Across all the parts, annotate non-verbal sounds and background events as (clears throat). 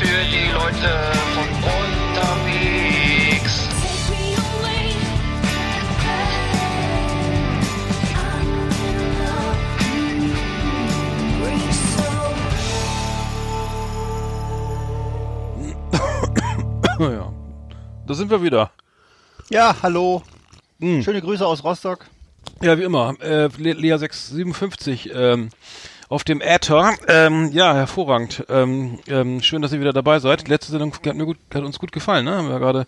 für die Leute von unterwegs. Ja. Da sind wir wieder. Ja, hallo. Hm. Schöne Grüße aus Rostock. Ja, wie immer. Äh, Le Lea 657 ähm, auf dem Äther. Ähm, ja, hervorragend. Ähm, ähm, schön, dass ihr wieder dabei seid. Letzte Sendung hat, mir gut, hat uns gut gefallen, ne? Haben wir gerade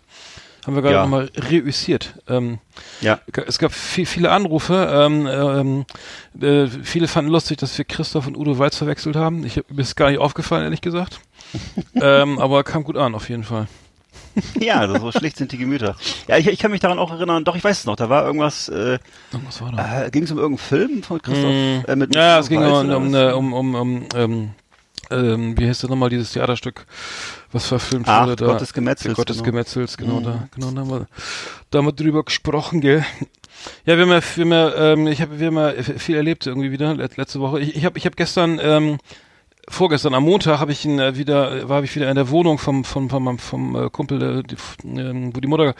haben wir gerade Ja. nochmal reüssiert. Ähm, Ja. es gab viel, viele Anrufe. Ähm, ähm, äh, viele fanden lustig, dass wir Christoph und Udo Walz verwechselt haben. Ich hab, mir ist gar nicht aufgefallen, ehrlich gesagt. (laughs) ähm, aber kam gut an, auf jeden Fall. (laughs) Ja, also so schlecht sind die Gemüter. Ja, ich, ich kann mich daran auch erinnern, doch, ich weiß es noch, da war irgendwas, äh, Was war da? äh, ging es um irgendeinen Film von Christoph? Mm, Äh, mit ja, es ging um, um, um, um, um ähm, ähm, wie heißt das nochmal, dieses Theaterstück, was verfilmt Ach, wurde da. Gott des Gemetzels, Der Gott des genau. Gemetzels, genau, da, genau, da haben wir, da haben wir drüber gesprochen, gell. Ja, wir haben ja, wir haben ja ähm, ich habe, wir haben ja viel erlebt irgendwie wieder, let- letzte Woche. Ich, ich habe, ich habe gestern, ähm, vorgestern am Montag habe ich ihn äh, wieder, war ich wieder in der Wohnung vom, vom, vom, vom, vom äh, Kumpel, äh, die, ähm, wo die Mutter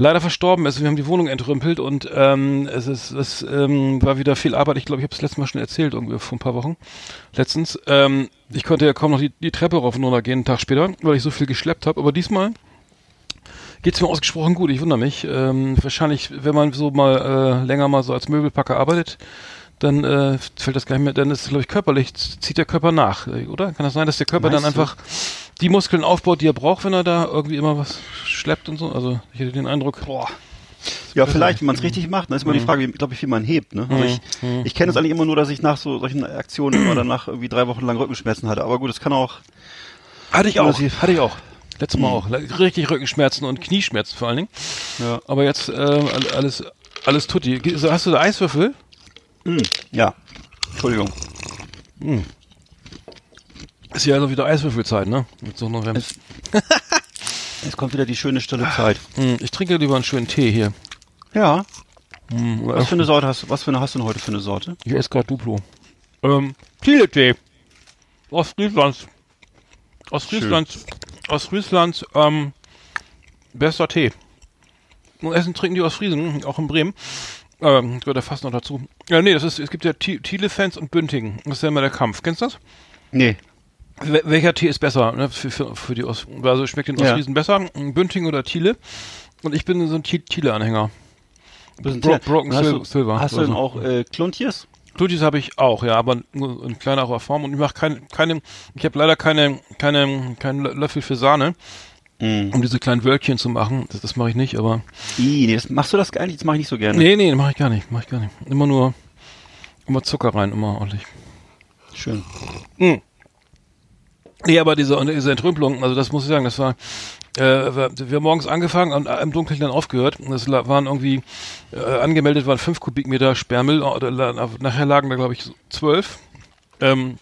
leider verstorben ist. Wir haben die Wohnung entrümpelt und ähm, es ist, es ähm, war wieder viel Arbeit. Ich glaube, ich habe es letztes Mal schon erzählt, irgendwie vor ein paar Wochen. Letztens. Ähm, ich konnte ja kaum noch die, die Treppe rauf und runter gehen, einen Tag später, weil ich so viel geschleppt habe. Aber diesmal geht's mir ausgesprochen gut. Ich wundere mich. Ähm, wahrscheinlich, wenn man so mal äh, länger mal so als Möbelpacker arbeitet, dann äh, fällt das gar nicht mehr, dann ist es, glaube ich, körperlich, zieht der Körper nach, äh, oder? Kann das sein, dass der Körper dann Meinst du? einfach die Muskeln aufbaut, die er braucht, wenn er da irgendwie immer was schleppt und so? Also ich hätte den Eindruck, boah. Ja, vielleicht, wenn man es richtig macht, dann ist immer Mhm. die Frage, wie, glaube ich, wie man hebt. Ne? Also ich, ich kenne es eigentlich immer nur, dass ich nach so solchen Aktionen immer danach irgendwie drei Wochen lang Rückenschmerzen hatte. Aber gut, es kann auch. Hatte ich auch, hatte ich auch. Letztes Mal auch. Le- Richtig Rückenschmerzen und Knieschmerzen vor allen Dingen. Ja. Aber jetzt äh, all- alles, alles tutti. So, Hast du da Eiswürfel? Hm, ja. Entschuldigung. Ist ja also wieder Eiswürfelzeit, ne? So November. Es- (laughs) Jetzt kommt wieder die schöne stille Zeit. Hm, ich trinke lieber einen schönen Tee hier. Ja. Hm, Was für eine Sorte hast du? Was für eine hast du denn heute für eine Sorte? Ich esse gerade Duplo. Ähm, Thiele-Tee. Aus Friesland. Aus Friesland. Aus Friesland, ähm, bester Tee. Und Essen trinken die aus Friesen, auch in Bremen. Ähm, gehört ja fast noch dazu. Ja, nee, das ist, es gibt ja Thi- Thiele-Fans und Bündingen. Das ist ja immer der Kampf. Kennst du das? Nee. Wel- Welcher Tee ist besser, ne, für, für, für die aus, also schmeckt den Ja. Ostfriesen besser? Bünding oder Thiele? Und ich bin so ein Thi- Thiele-Anhänger. Bisschen Bro-. Broken hast Sil- du, Silver Hast du denn so. auch äh, Kluntjes? Tutis habe ich auch, ja, aber nur in kleinerer Form und ich mache keine, keine, ich habe leider keine, keine, keinen Lö- Löffel für Sahne, Mhm. um diese kleinen Wölkchen zu machen. Das, das mache ich nicht, aber Ih, nee, das, machst du das eigentlich? Das mache ich nicht so gerne. nee, nee, mache ich gar nicht, mache ich gar nicht. Immer nur, immer Zucker rein, immer ordentlich. Schön. Nee, aber diese, diese Entrümpelung, also das muss ich sagen, das war, äh, wir, wir haben morgens angefangen und im Dunkeln dann aufgehört. La- waren irgendwie, äh, angemeldet waren fünf Kubikmeter Sperrmüll, nachher lagen da glaube ich zwölf. Ähm,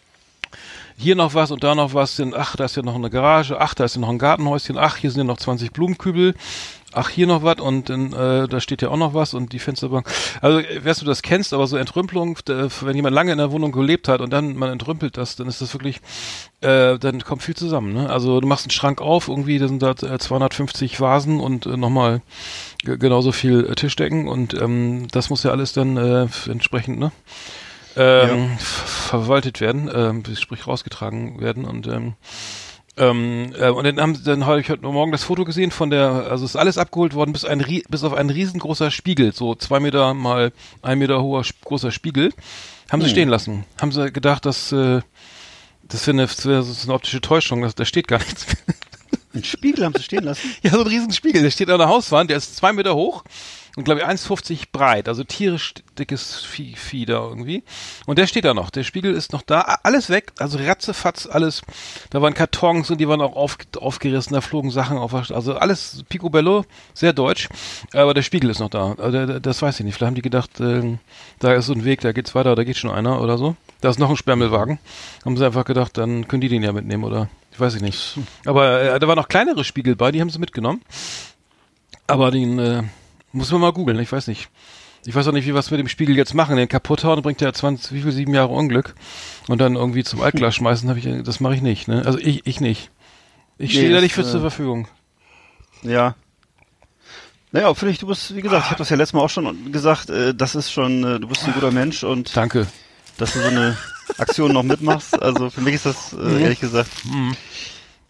hier noch was und da noch was, sind, ach, da ist ja noch eine Garage, ach, da ist ja noch ein Gartenhäuschen, ach, hier sind ja noch 20 Blumenkübel, ach, hier noch was und dann, äh, da steht ja auch noch was und die Fensterbank. Also, äh, weißt du das kennst, aber so Entrümpelung, äh, wenn jemand lange in der Wohnung gelebt hat und dann man entrümpelt das, dann ist das wirklich, äh, dann kommt viel zusammen. Ne? Also du machst einen Schrank auf, irgendwie, da sind da äh, 250 Vasen und äh, nochmal genauso viel äh, Tischdecken und ähm, das muss ja alles dann äh, entsprechend, ne? Ähm, f- verwaltet werden, ähm, sprich rausgetragen werden und ähm, ähm, äh, und dann haben dann habe ich heute Morgen das Foto gesehen von der, also ist alles abgeholt worden bis ein bis auf ein riesengroßer Spiegel, so zwei Meter mal ein Meter hoher großer Spiegel, haben sie stehen lassen. Haben sie gedacht, dass äh, das wäre eine, das wär so eine optische Täuschung, das, da steht gar nichts. Einen Spiegel haben sie stehen lassen. (laughs) ja, so ein Riesenspiegel, der steht an der Hauswand, der ist zwei Meter hoch glaube ich 1,50 breit, also tierisch dickes Vieh, Vieh da irgendwie. Und der steht da noch, der Spiegel ist noch da, alles weg, also ratzefatz, alles, da waren Kartons und die waren auch auf, aufgerissen, da flogen Sachen auf, also alles picobello, sehr deutsch, aber der Spiegel ist noch da, der, das weiß ich nicht, vielleicht haben die gedacht, ähm, da ist so ein Weg, da geht's weiter, da geht schon einer oder so. Da ist noch ein Sperrmüllwagen, haben sie einfach gedacht, dann können die den ja mitnehmen oder ich weiß ich nicht. Aber äh, da waren noch kleinere Spiegel bei, die haben sie mitgenommen. Aber den äh, muss man mal googeln, ich weiß nicht. Ich weiß auch nicht, wie was mit dem Spiegel jetzt machen. Den kaputt hauen bringt ja 20, wie viel, sieben Jahre Unglück. Und dann irgendwie zum Altglas (laughs) schmeißen, habe ich, das mache ich nicht. Ne? Also ich, ich nicht. Ich Nee, stehe da das, nicht für äh, zur Verfügung. Ja. Naja, finde ich, du bist, wie gesagt, ich habe das ja letztes Mal auch schon gesagt, äh, das ist schon, äh, du bist ein guter Mensch und Danke. dass du so eine Aktion noch mitmachst. Also für mich ist das, äh, ehrlich gesagt,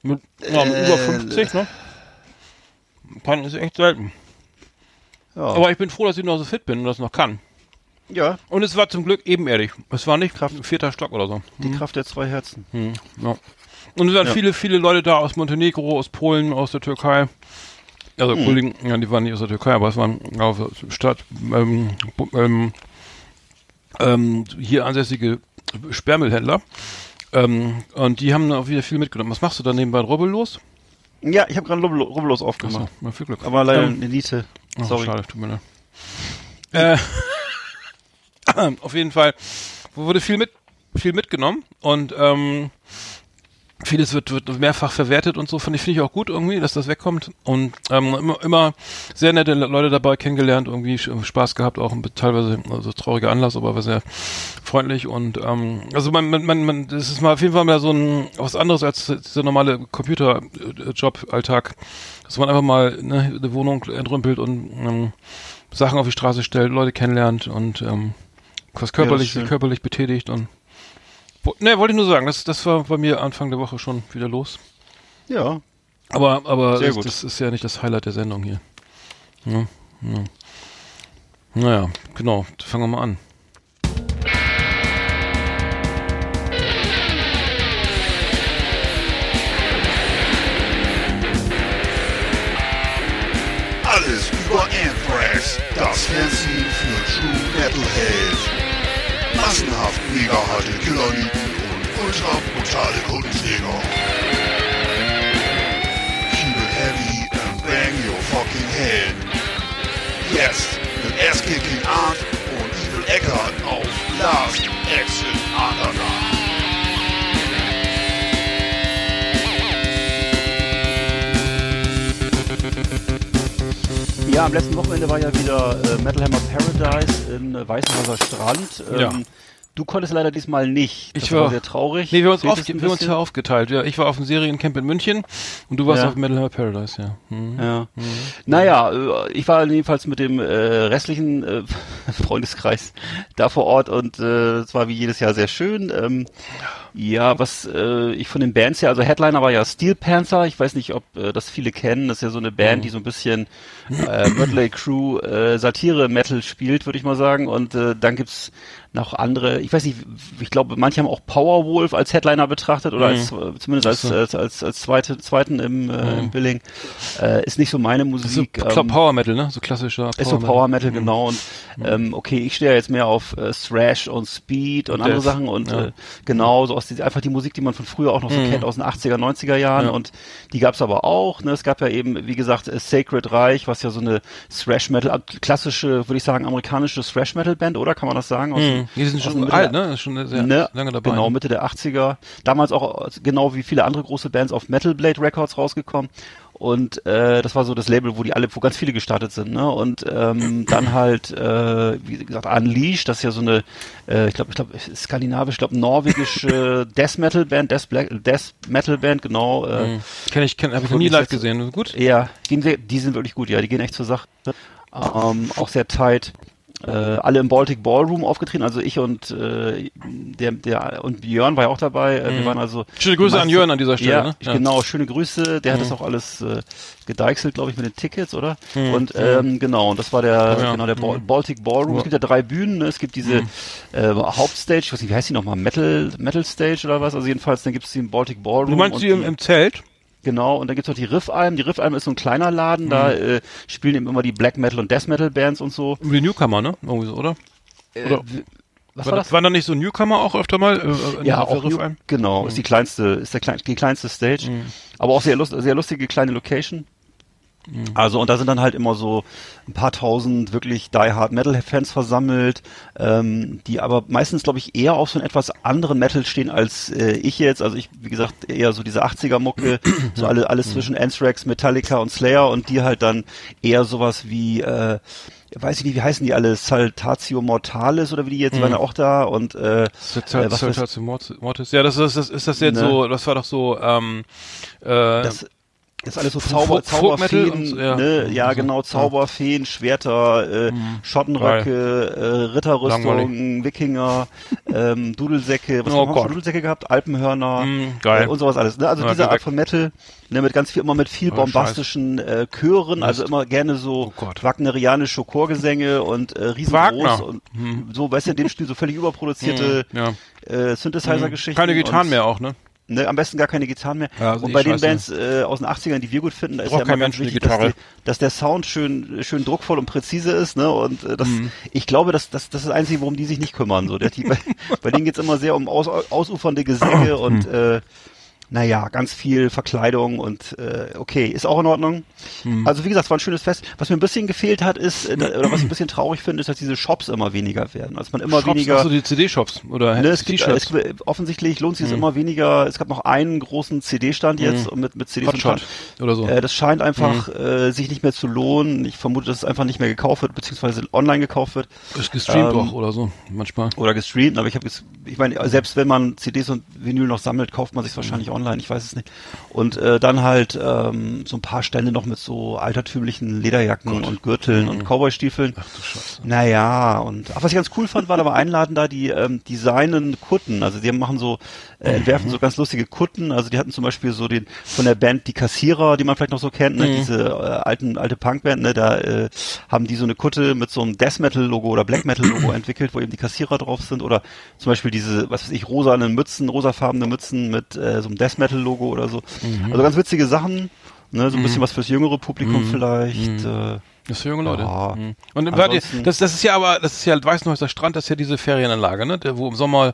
Mit, ja, über Äh, 50, ne? Kann ist echt selten. Ja. Aber ich bin froh, dass ich noch so fit bin und das noch kann. ja, Und es war zum Glück ebenerdig. Es war nicht Kraft, vierter Stock oder so. die Kraft der zwei Herzen. Hm, ja. Und es waren Ja. viele, viele Leute da aus Montenegro, aus Polen, aus der Türkei. Also Hm. Kollegen, ja, die waren nicht aus der Türkei, aber es waren auf Stadt ähm, ähm, ähm, hier ansässige Sperrmüllhändler. Ähm, und die haben auch wieder viel mitgenommen. Was machst du da nebenbei rubbellos? Ja, ich habe gerade Rubbel- Rubbellos aufgemacht. Achso, viel Glück. Aber leider Ähm, eine Niete. Oh, Sorry. schade, tut mir leid. (laughs) Äh, (clears throat) auf jeden Fall wurde viel mit viel mitgenommen und ähm, vieles wird, wird mehrfach verwertet und so. Finde ich, finde ich auch gut irgendwie, dass das wegkommt. Und ähm, immer, immer sehr nette Leute dabei kennengelernt, irgendwie Spaß gehabt, auch ein teilweise also trauriger Anlass, aber war sehr freundlich und ähm, also man, man, man, man, das ist mal auf jeden Fall mal so ein was anderes als dieser normale Computerjob-Alltag, dass man einfach mal ne, eine Wohnung entrümpelt und ähm, Sachen auf die Straße stellt, Leute kennenlernt und ähm, was körperlich, schön. körperlich betätigt und Ne, wollte ich nur sagen, das, das war bei mir Anfang der Woche schon wieder los. Ja, Aber, aber Sehr das, das ist ja nicht das Highlight der Sendung hier. Ja, ja. Naja, genau, fangen wir mal an. Massenhaft mega harte Killerlieben und ultra brutale Kundenjäger. Keep it heavy and bang your fucking head. Jetzt mit Ass-Kicking Art und Evil Eckart auf Last Exit Underground. Ja, am letzten Wochenende war ja wieder äh, Metal Hammer Paradise in äh, Weißenhauser Strand. Ähm, Ja. Du konntest leider diesmal nicht. Das Ich war, war- sehr traurig. Nee, wir haben uns, wir ja aufgeteilt. Ja, ich war auf dem Seriencamp in München und du warst Ja. auf Metal Hammer Paradise, ja. Mhm. Ja. Naja, äh, ich war jedenfalls mit dem äh, restlichen äh, (laughs) Freundeskreis da vor Ort und äh, es war wie jedes Jahr sehr schön. Ähm, ja, was äh, ich von den Bands her, also Headliner war ja Steel Panther, ich weiß nicht, ob äh, das viele kennen, das ist ja so eine Band, die so ein bisschen äh, Mötley Crew äh, Satire-Metal spielt, würde ich mal sagen. Und äh, dann gibt's noch andere, ich weiß nicht, ich glaube, manche haben auch Powerwolf als Headliner betrachtet oder als äh, zumindest als, Ach so. als, als, als zweite, zweiten im, äh, im Billing. Äh, ist nicht so meine so Musik. Kla- ähm, Power Metal, ne? So klassischer ist so Power Metal, Mhm. genau. Und ähm, okay, ich stehe ja jetzt mehr auf äh, Thrash und Speed und Und andere Death, Sachen und ja. äh, genau, so aus die, einfach die Musik, die man von früher auch noch so Mhm. kennt, aus den 80er, 90er Jahren Ja. und die gab's aber auch. Ne? Es gab ja eben, wie gesagt, äh, Sacred Reich, was ja so eine Thrash Metal, ab- klassische, würde ich sagen, amerikanische Thrash Metal Band, oder? Kann man das sagen? Aus, Mhm. Die sind schon alt, der- ne? Schon sehr ne? lange dabei. Genau, Mitte der 80er. Damals auch äh, genau wie viele andere große Bands auf Metal Blade Records rausgekommen. Und äh, das war so das Label, wo die alle, wo ganz viele gestartet sind, ne? Und ähm, dann halt, äh, wie gesagt, Unleashed, das ist ja so eine, äh, ich glaube, ich glaube, skandinavisch, ich glaube, norwegische (laughs) Death Metal Band, Death, Black, Death Metal Band, genau. Äh, Mhm. Kenn ich, kenn, hab ich noch nie live gesehen. Gut? ja, sehr, die sind wirklich gut, ja, die gehen echt zur Sache. Ähm, auch sehr tight. Äh, alle im Baltic Ballroom aufgetreten, also ich und äh, der, der und Björn war ja auch dabei. Äh, Wir waren also Schöne Grüße an meiste- Jörn an dieser Stelle, Ja, ne? ich- genau, schöne Grüße. Der hat das auch alles äh, gedeichselt, glaube ich, mit den Tickets, oder? Und ähm, genau, und das war der Oh ja. genau der Bal Baltic Ballroom. Es gibt ja drei Bühnen. Ne? Es gibt diese äh, Hauptstage, ich weiß nicht, wie heißt die nochmal? Metal Metal Stage oder was? Also jedenfalls, dann gibt es den Baltic Ballroom. Du meinst die im, im Zelt? Genau, und dann gibt's noch die Riffalm. Die Riffalm ist so ein kleiner Laden, da Mhm. äh, spielen eben immer die Black Metal und Death Metal Bands und so. Die Newcomer, ne? Irgendwie so, oder? Oder- Äh, w- was war, war das? Waren da nicht so Newcomer auch öfter mal? Äh, in Ja, auch New, Riffalm? genau, ist die kleinste, ist der klein, die kleinste Stage, Mhm. aber auch sehr lust, sehr lustige kleine Location. Also und da sind dann halt immer so ein paar tausend wirklich die Hard Metal Fans versammelt, ähm, die aber meistens glaube ich eher auf so einen etwas anderen Metal stehen als äh, ich jetzt. Also ich wie gesagt eher so diese 80er Mucke, (clears throat) so alle alles zwischen Anthrax, Metallica und Slayer und die halt dann eher sowas wie äh, weiß ich nicht, wie heißen die alle? Saltatio Mortalis oder wie die jetzt waren ja auch da und äh, äh, Saltatio Mortis. Ja, das ist das ist das jetzt Ne. so, das war doch so ähm, äh, das ist alles so Zauber, Zauberfeen, und ja. ne? ja genau, Zauberfeen, Schwerter, äh, Schottenröcke, äh, Ritterrüstung, Langweilig. Wikinger, ähm, (laughs) Dudelsäcke, was Oh haben wir schon Dudelsäcke gehabt? Alpenhörner geil. Äh, und sowas alles. Ne? Also Ja, diese Art weg. von Metal, ne, mit ganz viel, immer mit viel Oh, bombastischen äh, Chören, also immer gerne so Oh wagnerianische Chorgesänge und äh, riesengroß Wagner. und so, weißt du, in dem Stil so völlig überproduzierte ja. äh, Synthesizer-Geschichten. keine Gitarren mehr auch, ne? Ne, am besten gar keine Gitarren mehr. Ja, also und bei den. Bands äh, aus den 80ern, die wir gut finden, da ist ja kein immer ganz wichtig, dass, Gitarre. die, dass der Sound schön schön druckvoll und präzise ist, ne? Und äh, das, Mhm. ich glaube, dass das, das ist das Einzige, worum die sich nicht kümmern. So, der, die, bei, (laughs) bei denen geht's immer sehr um aus, ausufernde Gesänge (clears throat) und äh, naja, ganz viel Verkleidung und äh, okay, ist auch in Ordnung. Mhm. Also wie gesagt, es war ein schönes Fest. Was mir ein bisschen gefehlt hat, ist, äh, oder was ich ein bisschen traurig finde, ist, dass diese Shops immer weniger werden. Also man immer Shops, weniger. also die CD-Shops oder Ne, es gibt, es, offensichtlich lohnt sich es immer weniger. Es gab noch einen großen CD-Stand jetzt mit, mit CDs und Hotshot oder so. Äh, das scheint einfach äh, sich nicht mehr zu lohnen. Ich vermute, dass es einfach nicht mehr gekauft wird, beziehungsweise online gekauft wird Ist gestreamt ähm, auch oder so, manchmal. oder gestreamt. Aber ich habe jetzt, ich meine, selbst wenn man CDs und Vinyl noch sammelt, kauft man sich wahrscheinlich online. Ich weiß es nicht. Und äh, dann halt ähm, so ein paar Stände noch mit so altertümlichen Lederjacken und Gürteln und Cowboystiefeln. Ach du Scheiße. Naja, und ach, was ich ganz cool fand, war, da war einladen da die ähm, designen Kutten. Also die machen so, äh, entwerfen so ganz lustige Kutten. Also die hatten zum Beispiel so den von der Band Die Kassierer, die man vielleicht noch so kennt, ne? diese äh, alten alte Punkband, ne? da äh, haben die so eine Kutte mit so einem Death Metal Logo oder Black Metal Logo (clears throat) entwickelt, wo eben die Kassierer drauf sind oder zum Beispiel diese, was weiß ich, rosane Mützen, rosafarbene Mützen mit äh, so einem Death Metal Logo oder so. Also ganz witzige Sachen. Ne, so ein bisschen was fürs jüngere Publikum vielleicht. Äh, Das ist für junge Leute. Ja. Mhm. Und Ansonsten- das, das ist ja aber, das ist ja Weißenhäuser Strand, das ist ja diese Ferienanlage, ne? Der, wo im Sommer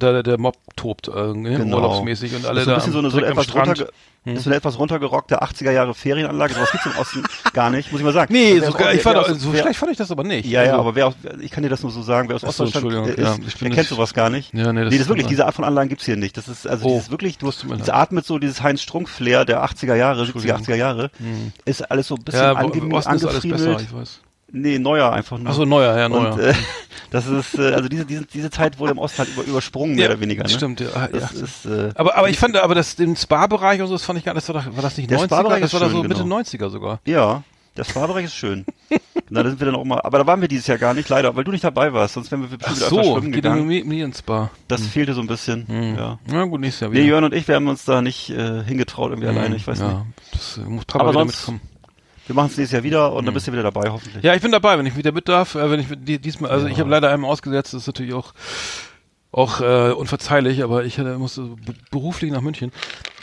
der, der Mob tobt, äh, ne? Genau. urlaubsmäßig und alle das ist so da ein bisschen so eine, so direkt am etwas, Runterge ist so eine etwas runtergerockte 80er Jahre Ferienanlage. Sowas gibt's im Osten (laughs) gar nicht, muss ich mal sagen. Nee, so, aus- ich fand, aus- so wer- schlecht fand ich das aber nicht. Ja, ja, Also, aber wer aus, ich kann dir das nur so sagen, wer aus Ach so, Ostdeutschland ja, ist, bin der kennt sowas gar nicht. Ja, nee, das nee, das ist wirklich, diese Art von Anlagen gibt's hier nicht. Das ist, also Oh, dieses wirklich, du hast, das atmet so dieses Heinz-Strunk-Flair der 80er Jahre, 70er, 80er Jahre. Ist alles so ein bisschen ja, angefriemelt. Nee, neuer einfach nur. Ach so, neuer, ja, neuer. Und, äh, (laughs) das ist, äh, also diese, diese, diese Zeit wurde im Osten halt über, übersprungen, mehr oder weniger. Ne? Stimmt, ja. Ah, Das ja. ist, äh, aber, aber ich fand, aber das, den Spa-Bereich und so, das fand ich gar nicht, das war, war das nicht Der 90er? Spa-Bereich Das ist war da so Mitte genau. 90er sogar. Ja, der Spa-Bereich ist schön. (laughs) Na, da sind wir dann auch mal, aber da waren wir dieses Jahr gar nicht, leider, weil du nicht dabei warst, sonst wären wir Ach bestimmt wieder öfter so, schwimmen geht in gegangen. mir, mir ins Spa. Das fehlte so ein bisschen, ja. Na gut, nächstes Jahr Nee, wieder. Jörn und ich, wir haben uns da nicht äh, hingetraut irgendwie alleine, ich weiß ja, nicht. Das äh, muss Papa Aber wieder sonst- mitkommen. Wir machen es nächstes Jahr wieder und dann bist du wieder dabei, hoffentlich. Ja, ich bin dabei, wenn ich wieder mit darf. Äh, wenn ich die, diesmal, also ich habe leider einem ausgesetzt, das ist natürlich auch auch äh, unverzeihlich, aber ich äh, musste be- beruflich nach München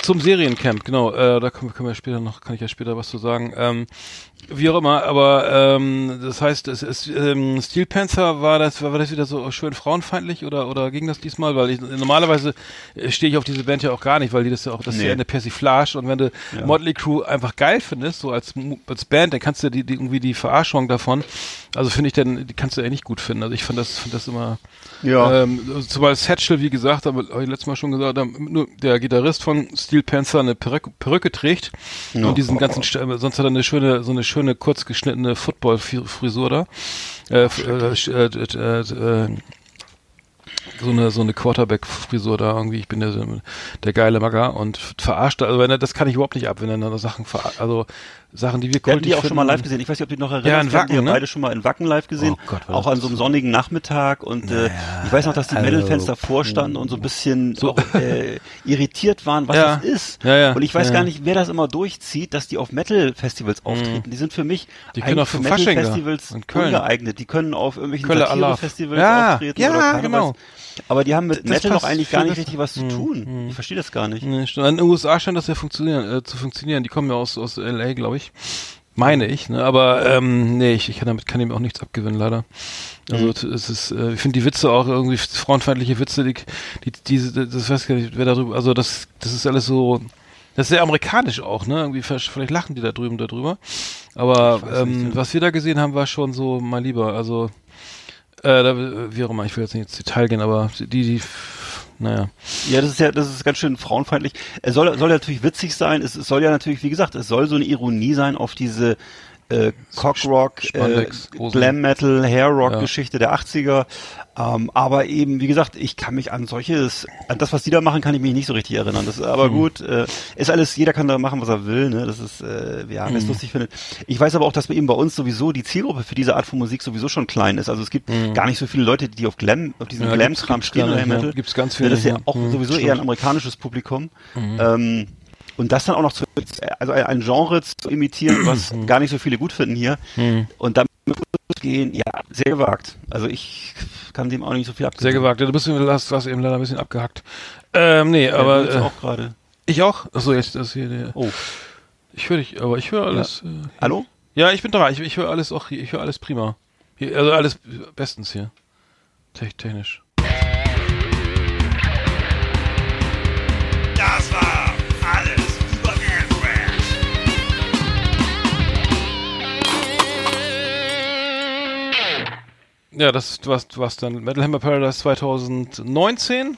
zum Seriencamp. Genau, äh, da können, wir- können wir später noch, kann ich ja später was zu sagen. Ähm, wie auch immer, aber ähm, das heißt, es ist ähm, Steel Panther war das war das wieder so schön frauenfeindlich oder oder ging das diesmal, weil ich normalerweise äh, stehe ich auf diese Band ja auch gar nicht, weil die das ja auch das ist Nee. ja eine Persiflage und wenn du Motley Crue einfach geil findest, so als als Band, dann kannst du die, die irgendwie die Verarschung davon, also finde ich dann die kannst du ja nicht gut finden. Also ich fand das finde das immer Ja. ähm, zumal Satchel, wie gesagt, ich letztes Mal schon gesagt, nur der Gitarrist von Steel Panther eine Perücke, Perücke trägt Ja. und diesen ganzen, äh, sonst hat er eine schöne, so eine schöne kurz geschnittene Football-Frisur da. Äh, äh, äh, äh, so eine so eine Quarterback-Frisur da irgendwie. Ich bin der, der geile Magger und verarscht. Also wenn er, das kann ich überhaupt nicht ab, wenn er dann Sachen, ver also Sachen, die wir Wir hatten kultig die auch schon mal finden. live gesehen. Ich weiß nicht, ob du noch erinnerst. Ja, in Wir Wacken, ne? beide schon mal in Wacken live gesehen. Oh Gott, auch an so einem sonnigen Nachmittag. Und äh, ich weiß noch, dass die also, Metal-Fans davor standen und so ein bisschen auch, äh, irritiert waren, was Ja. das ist. Ja, ja. Und ich weiß gar nicht, wer das immer durchzieht, dass die auf Metal-Festivals auftreten. Die sind für mich Die können auch für Metal-Festivals ungeeignet. Die können auf irgendwelchen. Satire-Festivals Ja, auftreten ja, genau. Aber die haben mit Das Metal passt eigentlich gar nicht richtig was zu tun. Ich verstehe das gar nicht. In den USA scheint das ja funktionieren, äh, zu funktionieren. Die kommen ja aus, aus LA, glaube ich. Meine ich, ne? Aber ähm, nee, ich, ich kann damit kann ihm auch nichts abgewinnen, leider. Also Mhm. es ist, äh, ich finde die Witze auch irgendwie frauenfeindliche Witze, die, die diese, das weiß ich gar nicht, wer darüber, also das, das ist alles so, Das ist sehr amerikanisch auch, ne? Irgendwie vielleicht lachen die da drüben darüber. Aber Ich ähm, nicht, ja. was wir da gesehen haben, war schon so mal lieber. Also äh, da, wie auch immer, ich will jetzt nicht ins Detail gehen, aber die, die, naja. Ja, das ist ja, das ist ganz schön frauenfeindlich. Es soll, soll ja natürlich witzig sein. Es, es soll ja natürlich, wie gesagt, es soll so eine Ironie sein auf diese äh, Cockrock, äh. Glam Metal, Hair Rock Ja. Geschichte der 80er. Ähm, aber eben, wie gesagt, ich kann mich an solches, an das, was die da machen, kann ich mich nicht so richtig erinnern. Das ist aber Mhm. gut. Äh, ist alles, jeder kann da machen, was er will. Ne? Das ist, äh, ja, wer es Mhm. lustig findet. Ich weiß aber auch, dass eben bei uns sowieso die Zielgruppe für diese Art von Musik sowieso schon klein ist. Also es gibt gar nicht so viele Leute, die auf Glam, auf diesen Mhm. Ja, Glam-Kram stehen oder Metal. ja. Gibt's ganz Ja, Das ist ja auch. Mhm, sowieso stimmt. eher ein amerikanisches Publikum. Ähm, und das dann auch noch zu, also ein Genre zu imitieren, was Mhm. gar nicht so viele gut finden hier. Und damit gehen, ja, sehr gewagt. Also ich kann dem auch nicht so viel abgeben. Sehr gewagt. Ja, Du bist, du hast, hast eben leider ein bisschen abgehackt. Ähm, nee, aber jetzt äh, auch gerade. ich auch. Achso, jetzt das hier. Der, Oh, ich höre dich, aber ich höre alles. Äh, hallo? ja, ich bin da. Ich, ich höre alles auch. hier. Ich höre alles prima. Hier, also alles bestens hier. Te technisch. Ja, das was was dann Metal Hammer Paradise 2019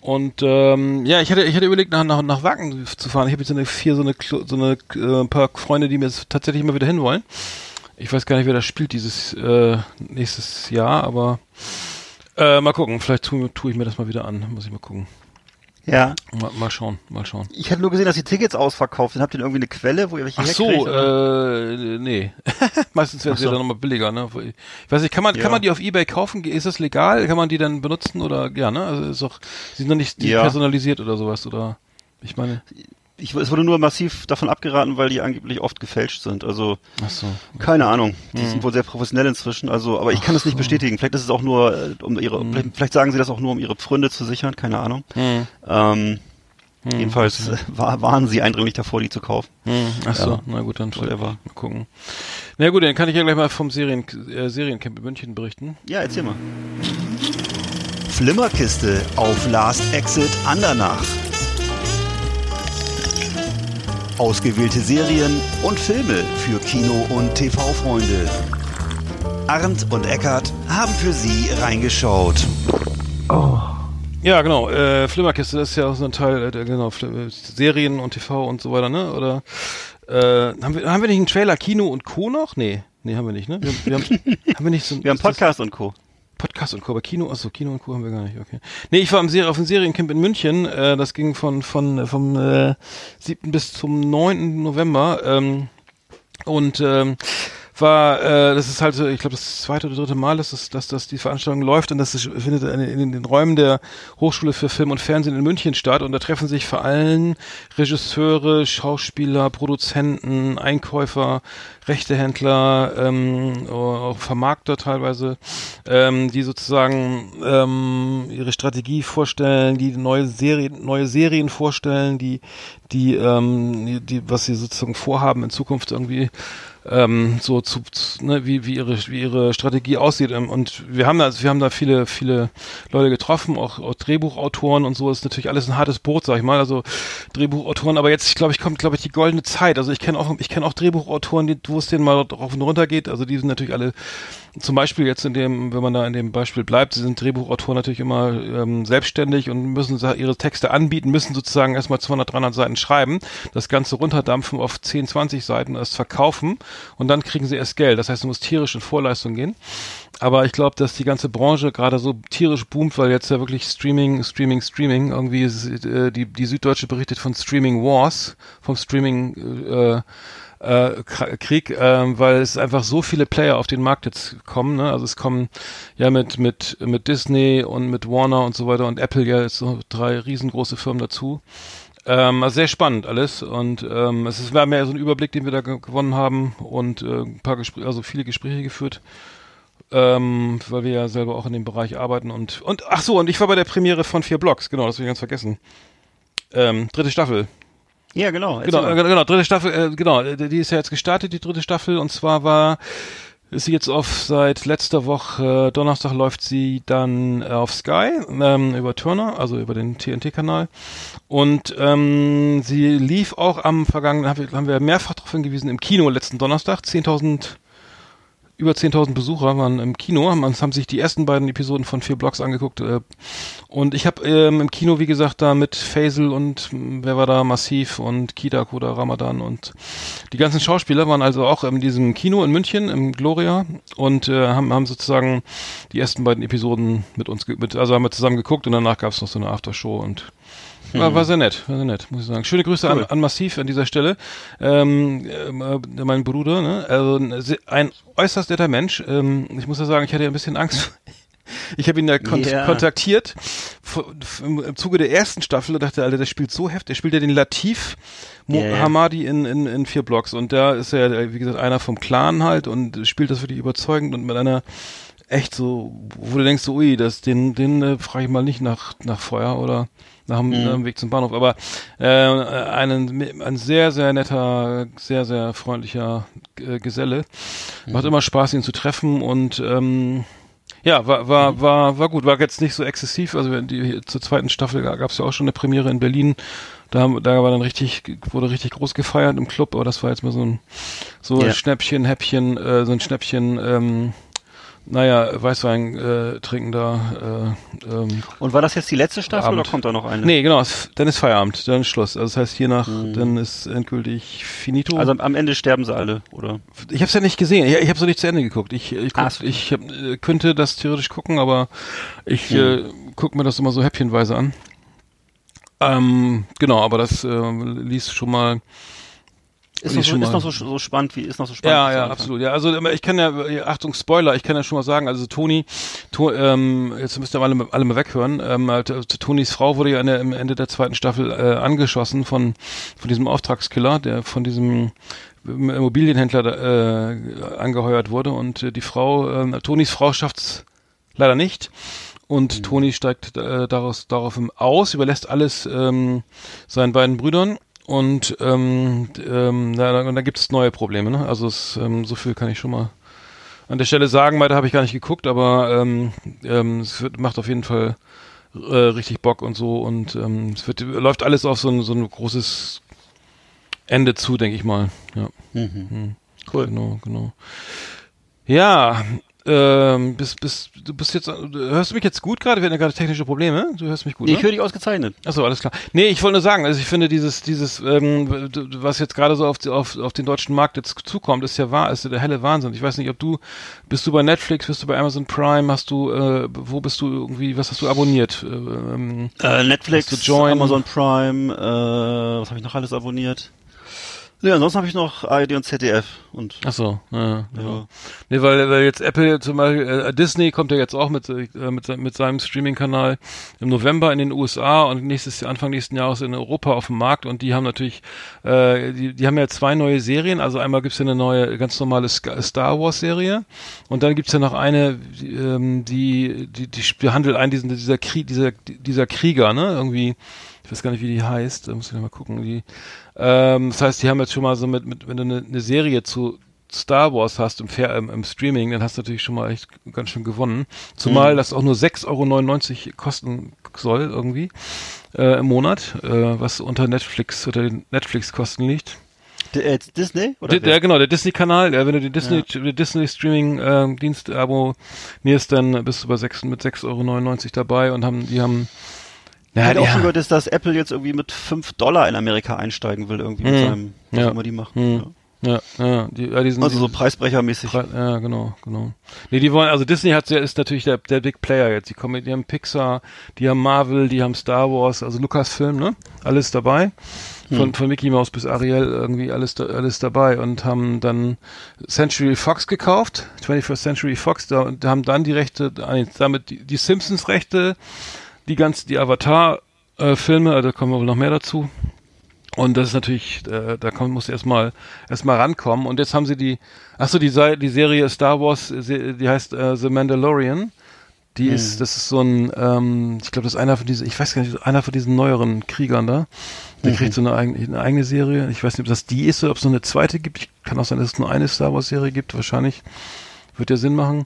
und ähm, ja, ich hatte ich hatte überlegt nach nach, nach Wacken zu fahren. Ich habe jetzt eine vier so eine so eine äh, paar Freunde, die mir tatsächlich immer wieder hinwollen. Ich weiß gar nicht, wer das spielt dieses äh, nächstes Jahr, aber äh, mal gucken. Vielleicht tue tu ich mir das mal wieder an. Muss ich mal gucken. Ja. Mal, mal schauen, mal schauen. Ich hatte nur gesehen, dass die Tickets ausverkauft sind. Habt ihr irgendwie eine Quelle, wo ihr welche Ach so, äh, nee. (laughs) Meistens werden Ach sie so. dann nochmal billiger, ne? Ich weiß nicht, kann man, Ja. kann man die auf Ebay kaufen? Ist das legal? Kann man die dann benutzen oder, ja, ne? Also ist doch, sie sind noch nicht Ja. personalisiert oder sowas, oder? Ich meine, Ich, es wurde nur massiv davon abgeraten, weil die angeblich oft gefälscht sind. Also ach so. keine Ahnung. Die Hm. sind wohl sehr professionell inzwischen. Also, aber ich kann das nicht bestätigen. Vielleicht ist es auch nur, äh, um ihre, Hm. vielleicht, sagen sie das auch nur, um ihre Pfründe zu sichern. Keine Ahnung. Ähm, Hm. Jedenfalls äh, war, waren sie eindringlich davor, die zu kaufen. Hm, ach so, Ja. na gut, dann Whatever. mal gucken. Na gut, dann kann ich ja gleich mal vom Serien, äh, Seriencamp in München berichten. Ja, erzähl mal. Flimmerkiste auf Last Exit Andernach. Ausgewählte Serien und Filme für Kino- und TV-Freunde. Arndt und Eckart haben für Sie reingeschaut. Ja, genau, äh, Flimmerkiste, das ist ja auch so ein Teil, äh, genau, äh, Serien und TV und so weiter, ne? Oder, äh, haben wir, haben wir nicht einen Trailer Kino und Co. noch? Nee, nee, haben wir nicht, ne? Wir, wir haben, (laughs) haben wir nicht so Wir haben ist das- Podcast und Co. Podcast und. Aber Kino, achso, Kino und Co. haben wir gar nicht, okay. Nee, ich war Serie, auf dem Seriencamp in München, äh, das ging von, von, äh, vom, äh, 7. bis zum 9. November, ähm, und, ähm, war, äh, das ist halt, ich glaube, das zweite oder dritte Mal, dass, das, dass, dass die Veranstaltung läuft und das ist, findet in, in den Räumen der Hochschule für Film und Fernsehen in München statt und da treffen sich vor allem Regisseure, Schauspieler, Produzenten, Einkäufer, Rechtehändler, ähm, auch Vermarkter teilweise, ähm, die sozusagen ähm, ihre Strategie vorstellen, die neue Serien, neue Serien vorstellen, die, die, ähm, die, was sie sozusagen vorhaben in Zukunft irgendwie ähm, so zu, zu ne, wie, wie ihre wie ihre Strategie aussieht. Ähm, und wir haben da also wir haben da viele viele Leute getroffen auch, auch Drehbuchautoren und so. Ist natürlich alles ein hartes Boot sag ich mal. Also Drehbuchautoren. Aber jetzt ich glaube ich kommt glaube ich die goldene Zeit. Also ich kenne auch ich kenne auch Drehbuchautoren die wo es denen mal drauf und runter geht. Also die sind natürlich alle zum Beispiel jetzt in dem, wenn man da in dem Beispiel bleibt, sie sind Drehbuchautoren natürlich immer ähm, selbstständig und müssen ihre Texte anbieten, müssen sozusagen erstmal 200, 300 Seiten schreiben, das Ganze runterdampfen auf 10, 20 Seiten, erst verkaufen und dann kriegen sie erst Geld. Das heißt, du musst tierisch in Vorleistung gehen. Aber ich glaube, dass die ganze Branche gerade so tierisch boomt, weil jetzt ja wirklich Streaming, Streaming, Streaming, irgendwie ist, äh, die, die Süddeutsche berichtet von Streaming Wars, vom Streaming äh, äh, Krieg, ähm, weil es einfach so viele Player auf den Markt jetzt kommen. Ne? Also es kommen ja mit mit mit Disney und mit Warner und so weiter und Apple ja jetzt so drei riesengroße Firmen dazu. Ähm, also sehr spannend alles und ähm, es ist war mehr so ein Überblick, den wir da ge gewonnen haben und äh, ein paar Gespräche, also viele Gespräche geführt, ähm, weil wir ja selber auch in dem Bereich arbeiten und und ach so und ich war bei der Premiere von vier Blocks, genau, das habe ich ganz vergessen. Ähm, dritte Staffel. Ja, genau. Genau, äh, genau, dritte Staffel, äh, genau, äh, die ist ja jetzt gestartet, die dritte Staffel, und zwar war ist sie jetzt auf seit letzter Woche, äh, Donnerstag läuft sie dann äh, auf Sky ähm, über Turner, also über den TNT-Kanal. Und ähm, sie lief auch am vergangenen, haben wir, mehrfach darauf hingewiesen, im Kino letzten Donnerstag, 10.000 über 10.000 Besucher waren im Kino, haben, haben sich die ersten beiden Episoden von vier Blocks angeguckt. Äh, und ich habe ähm, im Kino, wie gesagt, da mit Faisal und mh, wer war da, Massiv und Kidak oder Ramadan und die ganzen Schauspieler waren also auch in diesem Kino in München, im Gloria und äh, haben, haben sozusagen die ersten beiden Episoden mit uns, mit, also haben wir zusammen geguckt und danach gab es noch so eine Aftershow und war, war sehr nett, war sehr nett, muss ich sagen. Schöne Grüße Cool. an, an Massiv an dieser Stelle. Ähm, äh, mein Bruder, ne? Also ein äußerst netter Mensch. Ähm, ich muss ja sagen, ich hatte ja ein bisschen Angst. (laughs) Ich habe ihn ja kont Ja. kontaktiert im, Zuge der ersten Staffel und dachte, Alter, der spielt so heftig. Der spielt ja den Latif Ja, ja. Hamadi in, in, in vier Blocks und da ist er, äh, wie gesagt, einer vom Clan halt und spielt das wirklich überzeugend und mit einer echt so, wo du denkst, so, ui, das, den, den äh, frage ich mal nicht nach, nach Feuer oder nach dem, nach dem Weg zum Bahnhof, aber äh, einen, ein sehr, sehr netter, sehr, sehr freundlicher äh, Geselle. Macht immer Spaß, ihn zu treffen und ähm, ja, war, war, war, war gut, war jetzt nicht so exzessiv. Also die zur zweiten Staffel gab es ja auch schon eine Premiere in Berlin. Da, haben- da war dann richtig, wurde richtig groß gefeiert im Club, aber das war jetzt mal so ein so Ja. Schnäppchen, Häppchen, äh, so ein Schnäppchen, ähm, naja, Weißwein äh, trinken da. Äh, ähm, Und war das jetzt die letzte Staffel Abend. oder kommt da noch eine? nee, genau, es- dann ist Feierabend, dann ist Schluss. Also das heißt hier nach, dann ist endgültig finito. Also am Ende sterben sie alle, oder? Ich habe es ja nicht gesehen. Ich, ich habe so nicht zu Ende geguckt. Ich, ich, guck, so. ich hab, äh, könnte das theoretisch gucken, aber ich äh, gucke mir das immer so häppchenweise an. Ähm, genau, aber das äh, ließ schon mal. Ist noch, so, ist noch so, so spannend wie ist noch so spannend. Ja, ja, absolut. Ja, also ich kann ja, äh, Achtung, Spoiler, ich kann ja schon mal sagen, also Toni, to, ähm, jetzt müsst ihr alle, alle mal weghören, ähm, halt, äh, Tonis Frau wurde ja der, am Ende der zweiten Staffel äh, angeschossen von, von diesem Auftragskiller, der von diesem Immobilienhändler äh, angeheuert wurde und äh, die Frau, ähm, Tonis Frau schafft's leider nicht. Und Toni steigt äh, daraus, daraufhin aus, überlässt alles ähm, seinen beiden Brüdern und ähm, ähm, da, da, gibt es neue Probleme. Ne? Also es, ähm, so viel kann ich schon mal an der Stelle sagen. Weiter habe ich gar nicht geguckt, aber ähm, ähm, es wird, macht auf jeden Fall äh, richtig Bock und so und ähm, es wird, läuft alles auf so ein, so ein großes Ende zu, denke ich mal. Ja. Mhm. Cool. Genau, genau. Ja, ähm, bist, bist, du bist jetzt, hörst du mich jetzt gut gerade? Wir hatten ja gerade technische Probleme. Du hörst mich gut, Nee, ne? ich höre dich ausgezeichnet. Achso, alles klar. Nee, ich wollte nur sagen, also ich finde dieses, dieses, ähm, was jetzt gerade so auf, auf, auf den deutschen Markt jetzt zukommt, ist ja wahr, ist ja der helle Wahnsinn. Ich weiß nicht, ob du, bist du bei Netflix, bist du bei Amazon Prime, hast du, äh, wo bist du irgendwie, was hast du abonniert? Äh, Ähm, Äh, Netflix? Amazon Prime, äh, was habe ich noch alles abonniert? Nee, ansonsten habe ich noch ARD und ZDF und Achso, ja, ja. ja. Nee, weil, weil jetzt Apple zum Beispiel, äh, Disney kommt ja jetzt auch mit, äh, mit, mit seinem Streaming-Kanal im November in den USA und nächstes Anfang nächsten Jahres in Europa auf dem Markt und die haben natürlich, äh, die, die haben ja zwei neue Serien, also einmal gibt's ja eine neue, ganz normale Star Wars-Serie und dann gibt's ja noch eine, die, ähm, die, die, die behandelt einen diesen, dieser Krieg, dieser, dieser Krieger, ne, irgendwie, ich weiß gar nicht, wie die heißt, da muss ich mal gucken, die, ähm, das heißt, die haben jetzt schon mal so mit, mit wenn du eine, eine Serie zu Star Wars hast im, Fair, im, im Streaming, dann hast du natürlich schon mal echt ganz schön gewonnen. Zumal das auch nur 6,99 Euro kosten soll irgendwie äh, im Monat, äh, was unter Netflix oder den Netflix-Kosten liegt. D äh, Disney? Oder Der, der, genau, der Disney-Kanal, wenn du den Disney, den Disney Streaming-Dienst abonnierst, dann bist du bei 6, mit 6,99 Euro dabei und haben, die haben ich ja, habe die auch schon haben- gehört, dass, dass Apple jetzt irgendwie mit 5 Dollar in Amerika einsteigen will, irgendwie mit Mhm. seinem, was Ja. auch immer die machen. Mhm. ja, ja, die, ja, die sind, Ja. Also so preisbrechermäßig. Pre- Ja, genau, genau. Nee, die wollen, also Disney hat ja, ist natürlich der, der Big Player jetzt. Die kommen, die haben Pixar, die haben Marvel, die haben Star Wars, also Lucasfilm, ne? Alles dabei. Von, von Mickey Mouse bis Ariel irgendwie alles, alles dabei und haben dann Century Fox gekauft, 21st Century Fox, da, und haben dann die Rechte, äh, damit die, die Simpsons Rechte, die ganzen, die Avatar, äh, da kommen wohl noch mehr dazu. Und das ist natürlich, äh, da kommt, muss erstmal erstmal rankommen. Und jetzt haben sie die, ach so, die, die Serie Star Wars, die heißt äh, The Mandalorian. Die ist, das ist so ein, ähm, ich glaube, das ist einer von diesen, ich weiß gar nicht, einer von diesen neueren Kriegern da. Der kriegt so eine eigene, eine eigene Serie. Ich weiß nicht, ob das die ist oder ob es noch eine zweite gibt. Ich kann auch sein, dass es nur eine Star Wars Serie gibt, wahrscheinlich. Wird ja Sinn machen.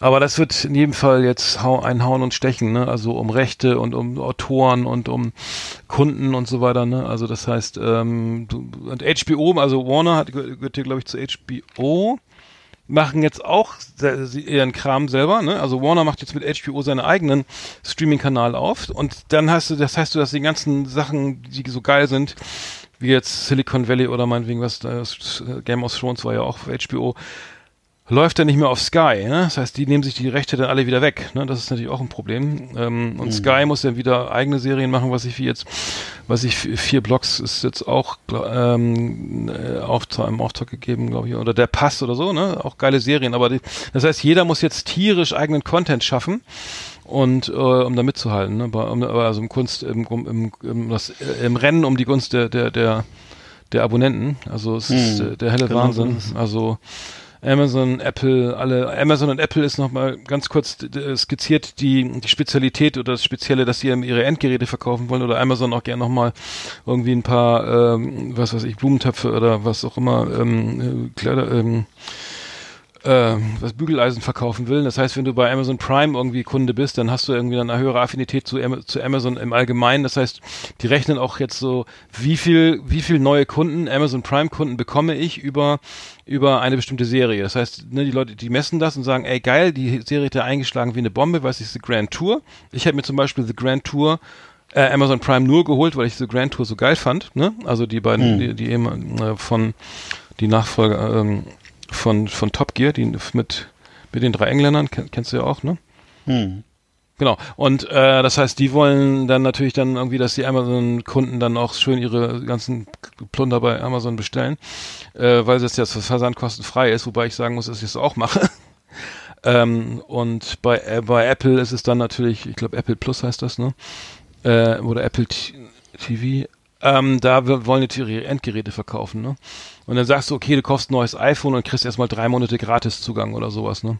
Aber das wird in jedem Fall jetzt ein Hauen und Stechen, ne? Also um Rechte und um Autoren und um Kunden und so weiter, ne? Also das heißt, ähm, und HBO, also Warner hat, gehört hier, glaube ich, zu HBO machen jetzt auch ihren Kram selber, ne? Also Warner macht jetzt mit HBO seinen eigenen Streaming-Kanal auf und dann hast du, das heißt du, dass die ganzen Sachen, die so geil sind, wie jetzt Silicon Valley oder meinetwegen was, das Game of Thrones war ja auch HBO, läuft dann nicht mehr auf Sky, ne? Das heißt, die nehmen sich die Rechte dann alle wieder weg, ne? Das ist natürlich auch ein Problem. Ähm, und Sky muss dann wieder eigene Serien machen, was ich wie jetzt, was ich vier Blocks ist jetzt auch ähm, äh, Auftrag, im Auftrag gegeben, glaube ich, oder der Pass oder so, ne? Auch geile Serien, aber die, das heißt, jeder muss jetzt tierisch eigenen Content schaffen und äh, um da mitzuhalten, ne? Um, also im Kunst, im, im, im, das, äh, im Rennen um die Gunst der der der, der Abonnenten. Also es ist Hm, äh, der helle genau Wahnsinn. ist. Also Amazon, Apple, alle Amazon und Apple ist noch mal ganz kurz skizziert die die Spezialität oder das Spezielle, dass sie ihre Endgeräte verkaufen wollen oder Amazon auch gerne noch mal irgendwie ein paar ähm, was weiß ich Blumentöpfe oder was auch immer ähm, äh, Kleider ähm, äh, was Bügeleisen verkaufen will. Das heißt, wenn du bei Amazon Prime irgendwie Kunde bist, dann hast du irgendwie eine höhere Affinität zu, zu Amazon im Allgemeinen. Das heißt, die rechnen auch jetzt so, wie viel, wie viel neue Kunden, Amazon Prime Kunden bekomme ich über, über eine bestimmte Serie. Das heißt, ne, die Leute, die messen das und sagen, ey geil, die Serie hat ja eingeschlagen wie eine Bombe, weiß ich, The Grand Tour. Ich habe mir zum Beispiel The Grand Tour äh, Amazon Prime nur geholt, weil ich The Grand Tour so geil fand. Ne? Also die beiden, die, die eben äh, von die Nachfolger ähm, von von Top Gear, die mit mit den drei Engländern kenn, kennst du ja auch, ne? Hm. Genau. Und äh, das heißt, die wollen dann natürlich dann irgendwie, dass die Amazon-Kunden dann auch schön ihre ganzen Plunder bei Amazon bestellen, äh, weil das jetzt versandkostenfrei ist, wobei ich sagen muss, dass ich es auch mache. (laughs) ähm, und bei äh, bei Apple ist es dann natürlich, ich glaube Apple Plus heißt das, ne? Äh, oder Apple T TV. Ähm, da wollen die ihre Endgeräte verkaufen, ne? Und dann sagst du, okay, du kaufst ein neues iPhone und kriegst erstmal drei Monate Gratiszugang oder sowas, ne?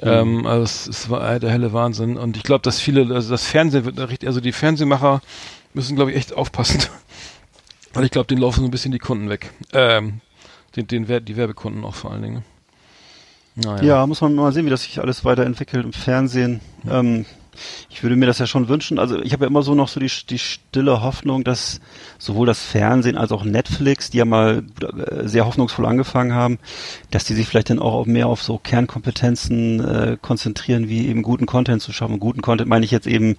Ähm, also es, es war der helle Wahnsinn. Und ich glaube, dass viele, also das Fernsehen wird richtig, also die Fernsehmacher müssen, glaube ich, echt aufpassen. (laughs) Weil ich glaube, denen laufen so ein bisschen die Kunden weg. Ähm, den, den, die Werbekunden auch vor allen Dingen. Naja. Ja, muss man mal sehen, wie das sich alles weiterentwickelt im Fernsehen. Ähm, ich würde mir das ja schon wünschen. Also ich habe ja immer so noch so die, die stille Hoffnung, dass sowohl das Fernsehen als auch Netflix, die ja mal äh, sehr hoffnungsvoll angefangen haben, dass die sich vielleicht dann auch mehr auf so Kernkompetenzen äh, konzentrieren, wie eben guten Content zu schaffen. Und guten Content meine ich jetzt eben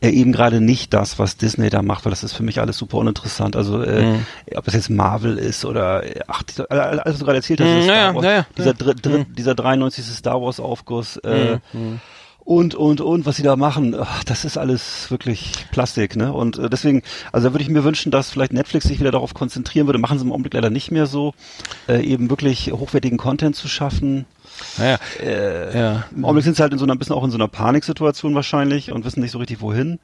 äh, eben gerade nicht das, was Disney da macht, weil das ist für mich alles super uninteressant. Also äh, Mhm. ob das jetzt Marvel ist oder äh, ach, alles, was du gerade erzählt hast, Mhm, ja, Star ja, Wars, ja, dieser, dr dr Mhm. dieser 93. Star Wars Aufguss äh, Mhm. Und und und was sie da machen, ach, das ist alles wirklich Plastik, ne? Und äh, deswegen, also da würde ich mir wünschen, dass vielleicht Netflix sich wieder darauf konzentrieren würde, machen sie im Augenblick leider nicht mehr so, äh, eben wirklich hochwertigen Content zu schaffen. Naja. Äh, Ja. Im Augenblick sind sie halt in so einer ein bisschen auch in so einer Paniksituation wahrscheinlich und wissen nicht so richtig wohin.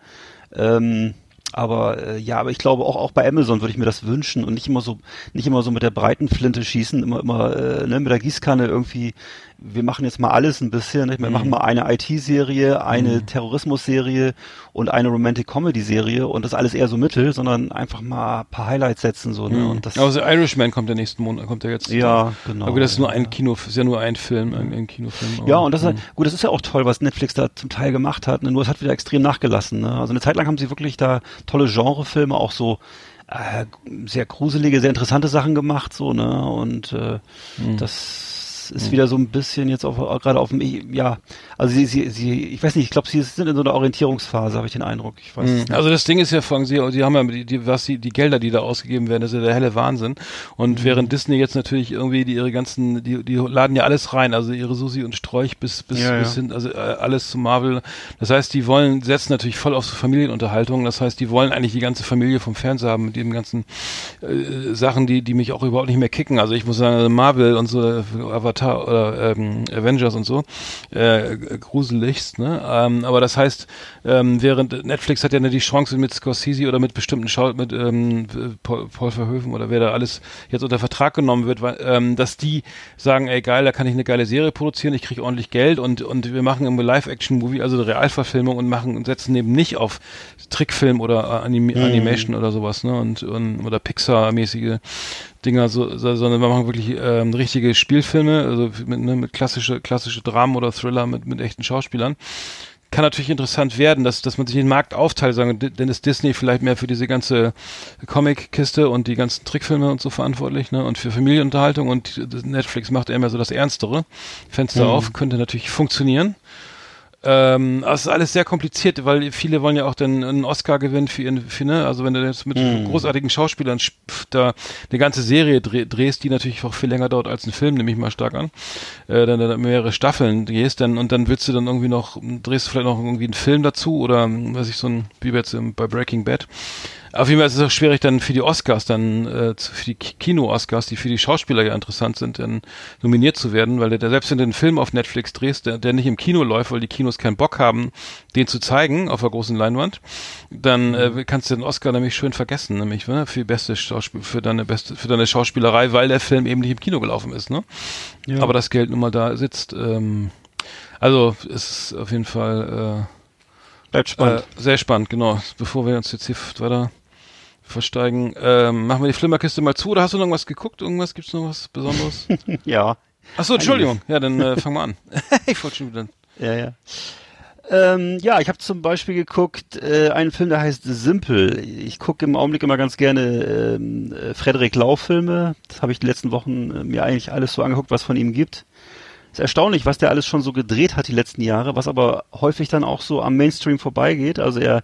Ähm, aber äh, ja, aber ich glaube auch auch bei Amazon würde ich mir das wünschen und nicht immer so nicht immer so mit der breiten Flinte schießen, immer immer äh, ne, mit der Gießkanne irgendwie. Wir machen jetzt mal alles ein bisschen. Nicht? Wir machen mal eine IT-Serie, eine Terrorismus-Serie und eine Romantic-Comedy-Serie und das alles eher so mittel, sondern einfach mal ein paar Highlights setzen so. Ne? Und das The Irishman kommt der nächsten Monat, kommt der jetzt. Ja, genau, Aber das ist nur ein. Kino, ist ja nur ein Film, ein, ein Kinofilm. aber- Ja, und das ist Mhm. halt, gut, das ist ja auch toll, was Netflix da zum Teil gemacht hat. Ne? Nur es hat wieder extrem nachgelassen. Ne? Also eine Zeit lang haben sie wirklich da tolle Genrefilme, auch so äh, sehr gruselige, sehr interessante Sachen gemacht, so, ne? Und äh, Mhm. das ist wieder so ein bisschen jetzt auf, auch gerade auf dem, ja, also sie, sie, sie, ich weiß nicht, ich glaube, sie sind in so einer Orientierungsphase, habe ich den Eindruck. Ich weiß es nicht. Also das Ding ist ja, Frank, Sie, Sie haben ja die, die, was die, die Gelder, die da ausgegeben werden, das ist ja der helle Wahnsinn. Und während Disney jetzt natürlich irgendwie die, ihre ganzen, die, die laden ja alles rein, also ihre Susi und Sträuch bis, bis, Ja, ja. bis hin, also äh, alles zu Marvel. Das heißt, die wollen, setzen natürlich voll auf so Familienunterhaltung. Das heißt, die wollen eigentlich die ganze Familie vom Fernseher haben mit den ganzen äh, Sachen, die, die mich auch überhaupt nicht mehr kicken. Also ich muss sagen, also Marvel und so, äh, Avatar oder ähm, Avengers und so, äh, gruseligst, ne? Ähm, aber das heißt, ähm, während Netflix hat ja nicht die Chance mit Scorsese oder mit bestimmten Schau mit ähm, Paul, Paul Verhoeven oder wer da alles jetzt unter Vertrag genommen wird, weil, ähm, dass die sagen, ey geil, da kann ich eine geile Serie produzieren, ich kriege ordentlich Geld und und wir machen im Live-Action-Movie, also eine Realverfilmung und machen und setzen eben nicht auf Trickfilm oder äh, Anim Animation oder sowas, ne? Und, und oder Pixar-mäßige Dinger, so, so, sondern wir machen wirklich ähm, richtige Spielfilme, also mit, ne, mit klassische, klassische Dramen oder Thriller mit, mit echten Schauspielern. Kann natürlich interessant werden, dass, dass man sich den Markt aufteilt, sagen, denn ist Disney vielleicht mehr für diese ganze Comic-Kiste und die ganzen Trickfilme und so verantwortlich, ne? Und für Familienunterhaltung und Netflix macht eher mehr so das Ernstere. Fenster Mhm. auf, könnte natürlich funktionieren. Ähm, es ist alles sehr kompliziert, weil viele wollen ja auch dann einen Oscar gewinnen für ihren, für, ne, also wenn du jetzt mit Mhm. großartigen Schauspielern sp- da eine ganze Serie dreh, drehst, die natürlich auch viel länger dauert als ein Film, nehme ich mal stark an, äh, dann, dann mehrere Staffeln gehst, dann und dann willst du dann irgendwie noch, drehst du vielleicht noch irgendwie einen Film dazu oder, weiß ich, so ein, wie jetzt bei Breaking Bad. Auf jeden Fall ist es auch schwierig dann für die Oscars, dann äh, für die Ki- Kino-Oscars, die für die Schauspieler ja interessant sind, dann nominiert zu werden, weil der, selbst wenn du einen Film auf Netflix drehst, der, der nicht im Kino läuft, weil die Kinos keinen Bock haben, den zu zeigen auf der großen Leinwand, dann äh, kannst du den Oscar nämlich schön vergessen, nämlich ne, für die beste Schauspiel, für deine beste, für deine Schauspielerei, weil der Film eben nicht im Kino gelaufen ist, ne? Ja. Aber das Geld nun mal da sitzt. Ähm, also es ist auf jeden Fall Bleibt äh, spannend. äh, sehr spannend, genau. Bevor wir uns jetzt hier weiter versteigen, ähm, machen wir die Flimmerkiste mal zu. Oder hast du noch irgendwas geguckt? Irgendwas? Gibt's noch was Besonderes? (laughs) ja. Achso, Entschuldigung. Ja, dann äh, fang mal an. (laughs) ich wollte schon wieder. Ja, ja. Ähm, ja, ich habe zum Beispiel geguckt äh, einen Film, der heißt Simple. Ich gucke im Augenblick immer ganz gerne ähm, äh, Frederik Lau Filme. Das habe ich die letzten Wochen äh, mir eigentlich alles so angeguckt, was von ihm gibt. Ist erstaunlich, was der alles schon so gedreht hat die letzten Jahre, was aber häufig dann auch so am Mainstream vorbeigeht. Also er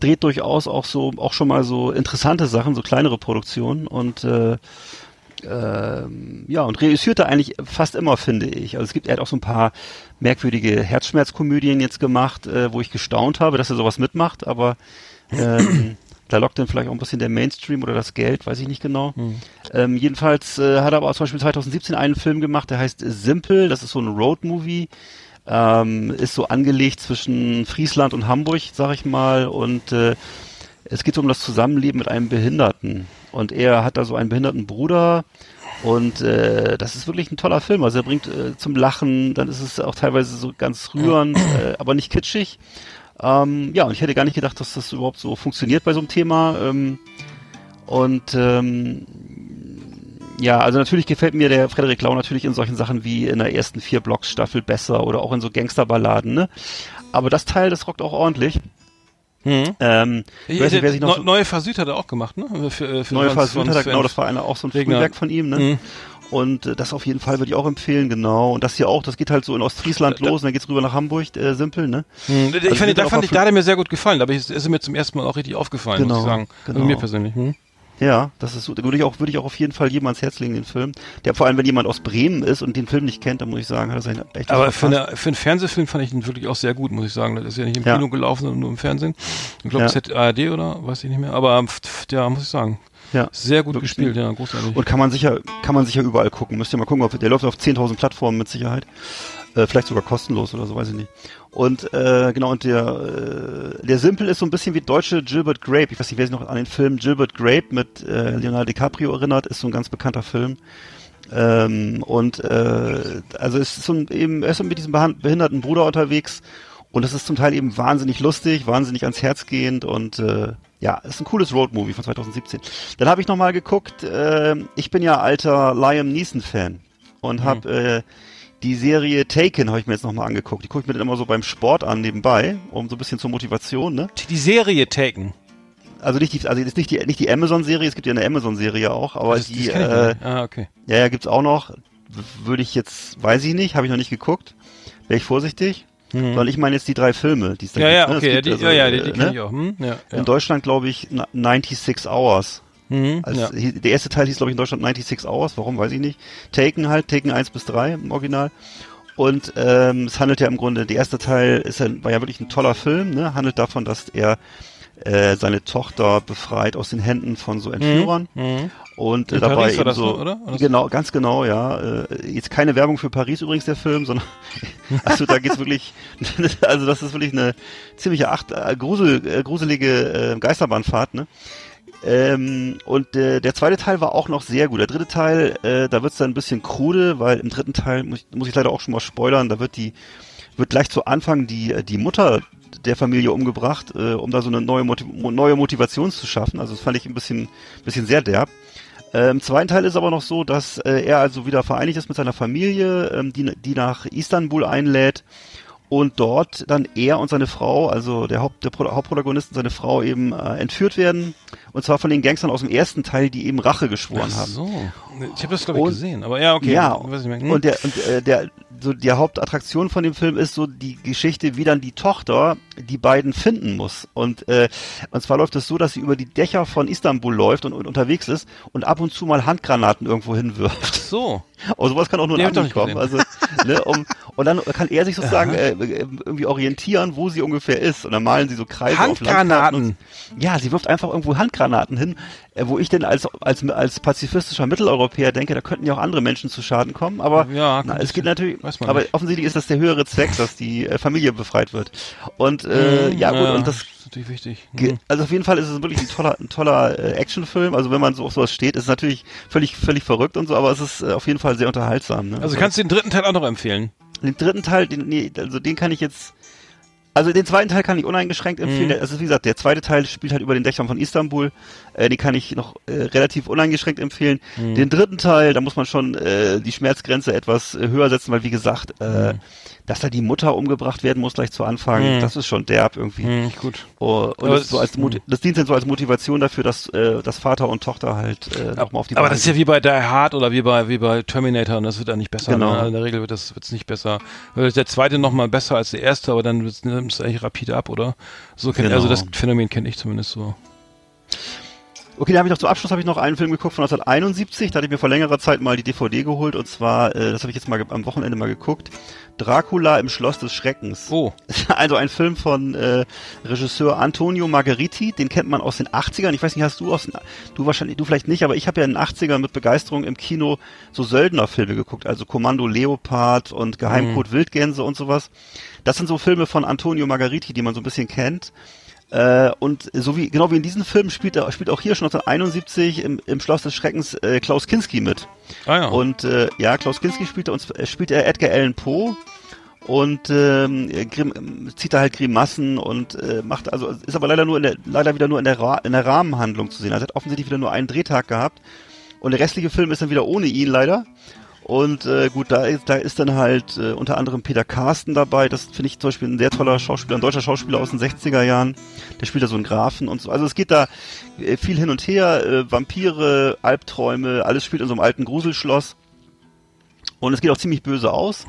dreht durchaus auch so auch schon mal so interessante Sachen, so kleinere Produktionen und äh, ähm, ja, und reüssiert er eigentlich fast immer, finde ich. Also es gibt, er hat auch so ein paar merkwürdige Herzschmerzkomödien jetzt gemacht, äh, wo ich gestaunt habe, dass er sowas mitmacht, aber ähm, da lockt dann vielleicht auch ein bisschen der Mainstream oder das Geld, weiß ich nicht genau. Ähm, jedenfalls äh, hat er aber auch zum Beispiel 2017 einen Film gemacht, der heißt Simple, das ist so ein Road-Movie, ähm, ist so angelegt zwischen Friesland und Hamburg, sag ich mal, und äh, es geht so um das Zusammenleben mit einem Behinderten. Und er hat da so einen behinderten Bruder. Und äh, das ist wirklich ein toller Film. Also er bringt äh, zum Lachen, dann ist es auch teilweise so ganz rührend, äh, aber nicht kitschig. Ähm, ja, und ich hätte gar nicht gedacht, dass das überhaupt so funktioniert bei so einem Thema. Ähm, und ähm, ja, also natürlich gefällt mir der Frederik Lau natürlich in solchen Sachen wie in der ersten vier Blocks Staffel besser oder auch in so Gangsterballaden, ne? Aber das Teil, das rockt auch ordentlich. Hm. Ähm, ich weiß nicht, wer sich noch so, Neue Versüd hat er auch gemacht, ne? Für, äh, für Neue Versuch hat er, genau, das war einer, auch so ein. Frühwerk von ihm, ne? Mhm. Und äh, das auf jeden Fall würde ich auch empfehlen, genau. Und das hier auch, das geht halt so in Ostfriesland los und dann geht's rüber nach Hamburg, äh, simpel, ne? Hm, ich Also fand, wird da fand ich, da hat er mir sehr gut gefallen. Da hab ich, ist mir zum ersten Mal auch richtig aufgefallen, muss Genau, ich sagen. Also genau. mir persönlich. Hm? Ja, das ist so, würde ich auch, würde ich auch auf jeden Fall jedem ans Herz legen, den Film. Der, vor allem, wenn jemand aus Bremen ist und den Film nicht kennt, dann muss ich sagen, hat er seinen echt Aber für, eine, für einen Fernsehfilm fand ich ihn wirklich auch sehr gut, muss ich sagen. Das ist ja nicht im Ja. Kino gelaufen, sondern nur im Fernsehen. Ich glaube, Ja. es ARD oder weiß ich nicht mehr. Aber ja, muss ich sagen. Ja. Sehr gut Wirklich gespielt, ja, großartig. Und kann man sicher, kann man sicher überall gucken. Müsst ihr mal gucken, ob, der läuft auf 10.000 Plattformen mit Sicherheit. Äh, vielleicht sogar kostenlos oder so, weiß ich nicht. Und äh, genau, und der, äh, der Simple ist so ein bisschen wie deutsche Gilbert Grape. Ich weiß nicht, wer sich noch an den Film Gilbert Grape mit äh, Leonardo DiCaprio erinnert, ist so ein ganz bekannter Film. Ähm, und äh, also es ist so ein, eben, er ist mit diesem behinderten Bruder unterwegs und es ist zum Teil eben wahnsinnig lustig, wahnsinnig ans Herz gehend und äh, ja, ist ein cooles Roadmovie von 2017. Dann habe ich nochmal geguckt, äh, ich bin ja alter Liam Neeson-Fan und habe äh, die Serie Taken habe ich mir jetzt nochmal angeguckt. Die gucke ich mir dann immer so beim Sport an nebenbei, um so ein bisschen zur Motivation, ne? die Serie Taken. Also nicht die, also ist nicht die, nicht die Amazon-Serie, es gibt ja eine Amazon-Serie auch, aber Das- die, das äh, ah, okay. ja, ja, gibt's auch noch. Würde ich jetzt, weiß ich nicht, habe ich noch nicht geguckt. Wäre ich vorsichtig. Mhm. Sondern ich meine jetzt die drei Filme, die es da Ja, gibt. ja, ne? Okay, ja, gibt die, also, ja, ja, die, die äh, kenne ne? ich auch. Hm? Ja, ja. In Deutschland glaube ich na- 96 Hours. Mhm, Als, ja. Der erste Teil hieß glaube ich in Deutschland 96 Hours, warum weiß ich nicht. Taken halt, Taken 1 bis 3 im Original. Und ähm, es handelt ja im Grunde, der erste Teil ist ja, war ja wirklich ein toller Film, ne? handelt davon, dass er äh, seine Tochter befreit aus den Händen von so Entführern Mhm. und äh, dabei eben so ne, oder? Oder? genau ganz genau ja äh, jetzt keine Werbung für Paris übrigens der Film sondern (laughs) also da geht's wirklich (laughs) also das ist wirklich eine ziemliche acht äh, grusel, äh, gruselige äh, Geisterbahnfahrt ne ähm, und äh, der zweite Teil war auch noch sehr gut. Der dritte Teil, äh, da wird's dann ein bisschen krude, weil im dritten Teil muss ich, muss ich leider auch schon mal spoilern. Da wird die wird gleich zu Anfang die die Mutter der Familie umgebracht, äh, um da so eine neue Motiv neue Motivation zu schaffen. Also das fand ich ein bisschen bisschen sehr derb. Äh, Im zweiten Teil ist aber noch so, dass äh, er also wieder vereinigt ist mit seiner Familie, ähm, die, die nach Istanbul einlädt und dort dann er und seine Frau, also der, Haupt, der Pro Hauptprotagonist und seine Frau eben äh, entführt werden. Und zwar von den Gangstern aus dem ersten Teil, die eben Rache geschworen Ach haben. so. Ich habe das glaube ich Und- gesehen, aber ja, okay. Ja, weiß ich mehr. Hm? und der, und, äh, der, so die Hauptattraktion von dem Film ist so die Geschichte, wie dann die Tochter die beiden finden muss. Und, äh, und zwar läuft es so, dass sie über die Dächer von Istanbul läuft und, und unterwegs ist und ab und zu mal Handgranaten irgendwo hinwirft. so. Aber (laughs) sowas kann auch nur Nee, ein kommen. Also, ne, um, und dann kann er sich sozusagen äh, irgendwie orientieren, wo sie ungefähr ist. Und dann malen sie so Kreise auf Landkarten. Handgranaten. Und, ja, sie wirft einfach irgendwo Handgranaten hin, äh, wo ich denn als, als, als pazifistischer Mitteleuropäer denke, da könnten ja auch andere Menschen zu Schaden kommen. Aber Ja, na, es geht natürlich, aber nicht. offensichtlich ist das der höhere Zweck, dass die äh, Familie befreit wird. Und äh, Hm, ja gut, und das ist natürlich wichtig. Ge- Hm. Also auf jeden Fall ist es wirklich ein toller, ein toller äh, Actionfilm. Also wenn man so auf sowas steht, ist es natürlich völlig, völlig verrückt und so, aber es ist äh, auf jeden Fall sehr unterhaltsam. Ne? Also kannst du den dritten Teil auch noch empfehlen? den dritten Teil, den, nee, also den kann ich jetzt, also den zweiten Teil kann ich uneingeschränkt empfehlen. Mhm. Also wie gesagt, der zweite Teil spielt halt über den Dächern von Istanbul. Äh, den kann ich noch äh, relativ uneingeschränkt empfehlen. Mhm. Den dritten Teil, da muss man schon äh, die Schmerzgrenze etwas äh, höher setzen, weil wie gesagt, äh, dass da die Mutter umgebracht werden muss gleich zu Anfang, Mhm. das ist schon derb irgendwie. Hm, gut. Oh, und das, so als Moti- das dient dann so als Motivation dafür, dass, äh, dass Vater und Tochter halt äh, nochmal auf die Aber Beine das ist ja wie bei Die Hard oder wie bei wie bei Terminator und das wird ja nicht besser. Genau. Ne? In der Regel wird das wird's nicht besser. Der zweite noch mal besser als der erste, aber dann nimmt es eigentlich rapide ab, oder? So kennt, Genau. also das Phänomen kenne ich zumindest so. Okay, da habe ich noch zum Abschluss habe ich noch einen Film geguckt von 1971. Da hatte ich mir vor längerer Zeit mal die DVD geholt und zwar, äh, das habe ich jetzt mal am Wochenende mal geguckt. Dracula im Schloss des Schreckens. Oh, (laughs) Also ein Film von äh, Regisseur Antonio Margheriti. Den kennt man aus den 80ern. Ich weiß nicht, hast du aus den, du wahrscheinlich, du vielleicht nicht, aber ich habe ja in den 80ern mit Begeisterung im Kino so Söldnerfilme geguckt. Also Kommando Leopard und Geheimcode Wildgänse und sowas. Das sind so Filme von Antonio Margheriti, die man so ein bisschen kennt. Äh, und so wie, genau wie in diesem Film spielt, er, spielt auch hier schon 1971 im, im Schloss des Schreckens äh, Klaus Kinski mit. ah ja. Und äh, ja, Klaus Kinski spielt, er uns, äh, spielt er Edgar Allan Poe und ähm, Grim, zieht da halt Grimassen und äh, macht also ist aber leider nur in der leider wieder nur in der, Ra in der Rahmenhandlung zu sehen. Also er hat offensichtlich wieder nur einen Drehtag gehabt und der restliche Film ist dann wieder ohne ihn leider. Und äh, gut, da ist, da ist dann halt äh, unter anderem Peter Carsten dabei. Das finde ich zum Beispiel ein sehr toller Schauspieler, ein deutscher Schauspieler aus den 60er Jahren. Der spielt da so einen Grafen und so. Also es geht da äh, viel hin und her. Äh, Vampire, Albträume, alles spielt in so einem alten Gruselschloss. Und es geht auch ziemlich böse aus.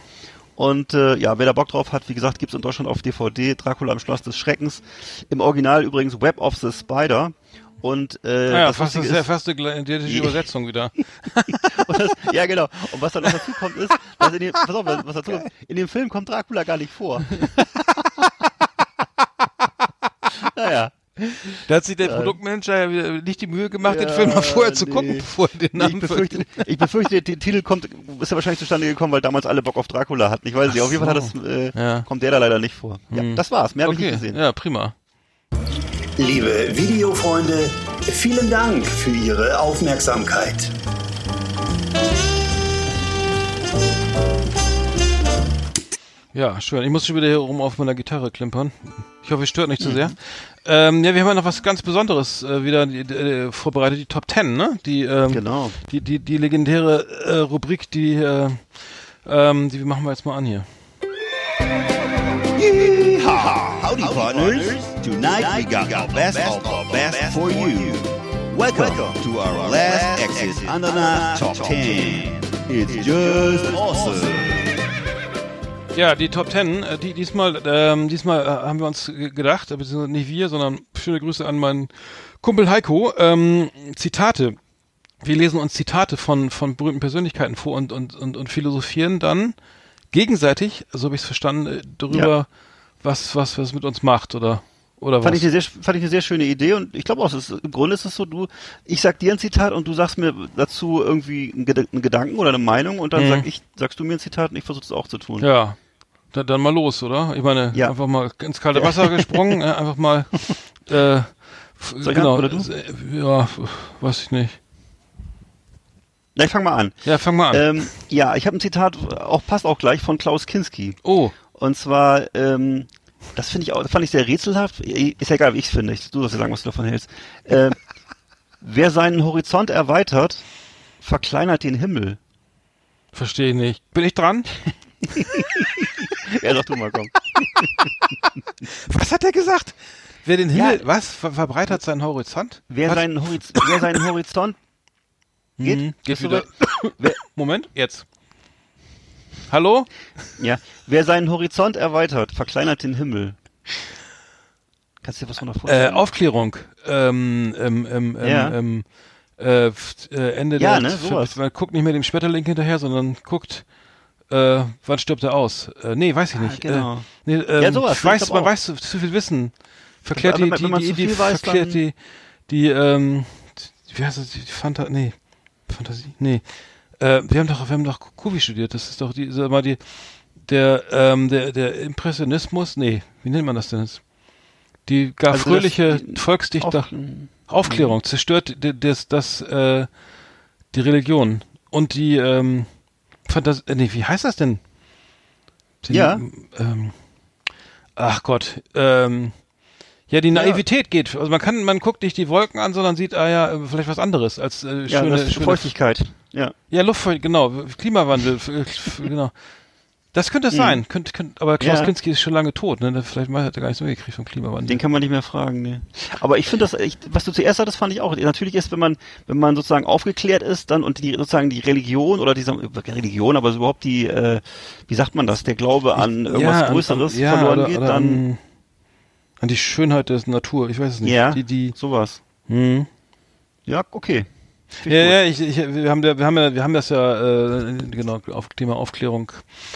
Und äh, ja, wer da Bock drauf hat, wie gesagt, gibt's in Deutschland auf DVD Dracula im Schloss des Schreckens. Im Original übrigens Web of the Spider. Und äh, Ah ja, das fast, das ist ja fast (laughs) eine identische Übersetzung wieder. (laughs) das, ja genau. Und was dann noch dazu kommt ist, dass in dem, pass auf, was dazu kommt, in dem Film kommt Dracula gar nicht vor. (laughs) naja. Da hat sich der Produktmanager ja wieder nicht die Mühe gemacht, den Ja, Film mal vorher zu nee. gucken, bevor er den Namen ich befürchte, ich befürchte, der Titel kommt, ist ja wahrscheinlich zustande gekommen, weil damals alle Bock auf Dracula hatten. Ich weiß nicht, auf jeden Fall hat das, äh, Ja. kommt der da leider nicht vor. Ja, Hm. das war's. Mehr habe ich nicht gesehen. ja, prima. Liebe Videofreunde, vielen Dank für Ihre Aufmerksamkeit. Ja, schön. Ich muss schon wieder hier rum auf meiner Gitarre klimpern. Ich hoffe, es stört nicht zu sehr. Ähm, ja, wir haben ja noch was ganz Besonderes äh, wieder die, äh, vorbereitet, die Top Ten, ne? Die, ähm, Genau. die, die, die legendäre äh, Rubrik, die, äh, ähm, die machen wir jetzt mal an hier. Howdy, partners. Tonight we got our best of our best for you. Welcome to our last exit the top 10. It's just awesome. Ja, die Top Ten, äh, die, diesmal, ähm, diesmal äh, haben wir uns ge- gedacht, äh, beziehungsweise nicht wir, sondern schöne Grüße an meinen Kumpel Heiko. Ähm, Zitate. Wir lesen uns Zitate von, von berühmten Persönlichkeiten vor und, und, und, und philosophieren dann gegenseitig, so habe ich es verstanden, darüber, Ja. Was, was, was mit uns macht oder, oder Fand was. ich, eine sehr, fand ich eine sehr schöne Idee und ich glaube auch, ist, im Grunde ist es so, du, ich sag dir ein Zitat und du sagst mir dazu irgendwie einen, Ged einen Gedanken oder eine Meinung und dann Mhm. sag ich, sagst du mir ein Zitat und ich versuche es auch zu tun. Ja, dann, dann mal los, oder? Ich meine, Ja. einfach mal ins kalte Wasser (laughs) gesprungen, äh, einfach mal, (laughs) äh, genau, an- äh, ja, weiß ich nicht. Na, ich fang mal an. Ja, fang mal an. Ähm, ja, ich habe ein Zitat, auch passt auch gleich von Klaus Kinski. oh, Und zwar, ähm, das finde ich auch, das fand ich sehr rätselhaft. Ist ja egal, wie ich es finde. Du sollst ja sagen, was du davon hältst. Ähm, (laughs) Wer seinen Horizont erweitert, verkleinert den Himmel. Verstehe ich nicht. Bin ich dran? (laughs) Ja, doch du mal, komm. (laughs) Was hat er gesagt? Wer den Himmel, Ja. was? Ver verbreitert seinen Horizont? Wer was? seinen, Horiz wer seinen Horizont geht, Mhm, geht wieder. (coughs) Wer, Moment, jetzt. Hallo? ja, wer seinen Horizont erweitert, verkleinert den Himmel. Kannst du dir was von Äh, vorstellen? Aufklärung. Ähm, ähm, ähm, Ja. ähm, äh, äh, Ende Ja, der ne, sowas. Man guckt nicht mehr dem Schmetterling hinterher, sondern guckt, äh, wann stirbt er aus? Äh, nee, weiß ich nicht. genau. Äh, nee, ähm, Ja, sowas, weiß, man auch. weiß zu, zu viel Wissen. Verklärt die, die, die, die, weiß, verklärt die, die, ähm, wie heißt das, die Fanta, nee, Fantasie, nee. Äh, wir haben doch, wir haben doch Kubi studiert, das ist doch die, sag mal, die, der, ähm, der, der Impressionismus, nee, wie nennt man das denn jetzt? Die gar Also das- fröhliche die- Volksdichter, Auf- Aufklärung zerstört das, das, äh, die Religion und die, ähm, Fantasie, äh, nee, wie heißt das denn? Die, Ja. Ähm, ach Gott, ähm, ja, die Naivität geht. Also man kann, man guckt nicht die Wolken an, sondern sieht, ah ja, äh, vielleicht was anderes als äh, ja, schöne, das schöne Feuchtigkeit. Ja. ja, Luftfeucht, genau, Klimawandel, f- genau. Das könnte es sein, könnte, könnte, aber Klaus Mhm. Ja. Kinski ist schon lange tot, ne? Vielleicht hat er gar nichts mitgekriegt vom Klimawandel. Den kann man nicht mehr fragen, ne. Aber ich finde das echt, was du zuerst hattest, fand ich auch. Natürlich ist, wenn man, wenn man sozusagen aufgeklärt ist, dann und die sozusagen die Religion oder diese Religion, aber überhaupt die, äh, wie sagt man das, der Glaube an irgendwas an- Größeres an, ja, verloren oder, geht, oder dann an, die Schönheit der Natur, ich weiß es nicht. ja, Die, die, sowas. hm. Ja, okay. Find Ja, ja, ich, ich, wir haben, da- wir haben ja, wir haben das ja, äh, genau, auf Thema Aufklärung.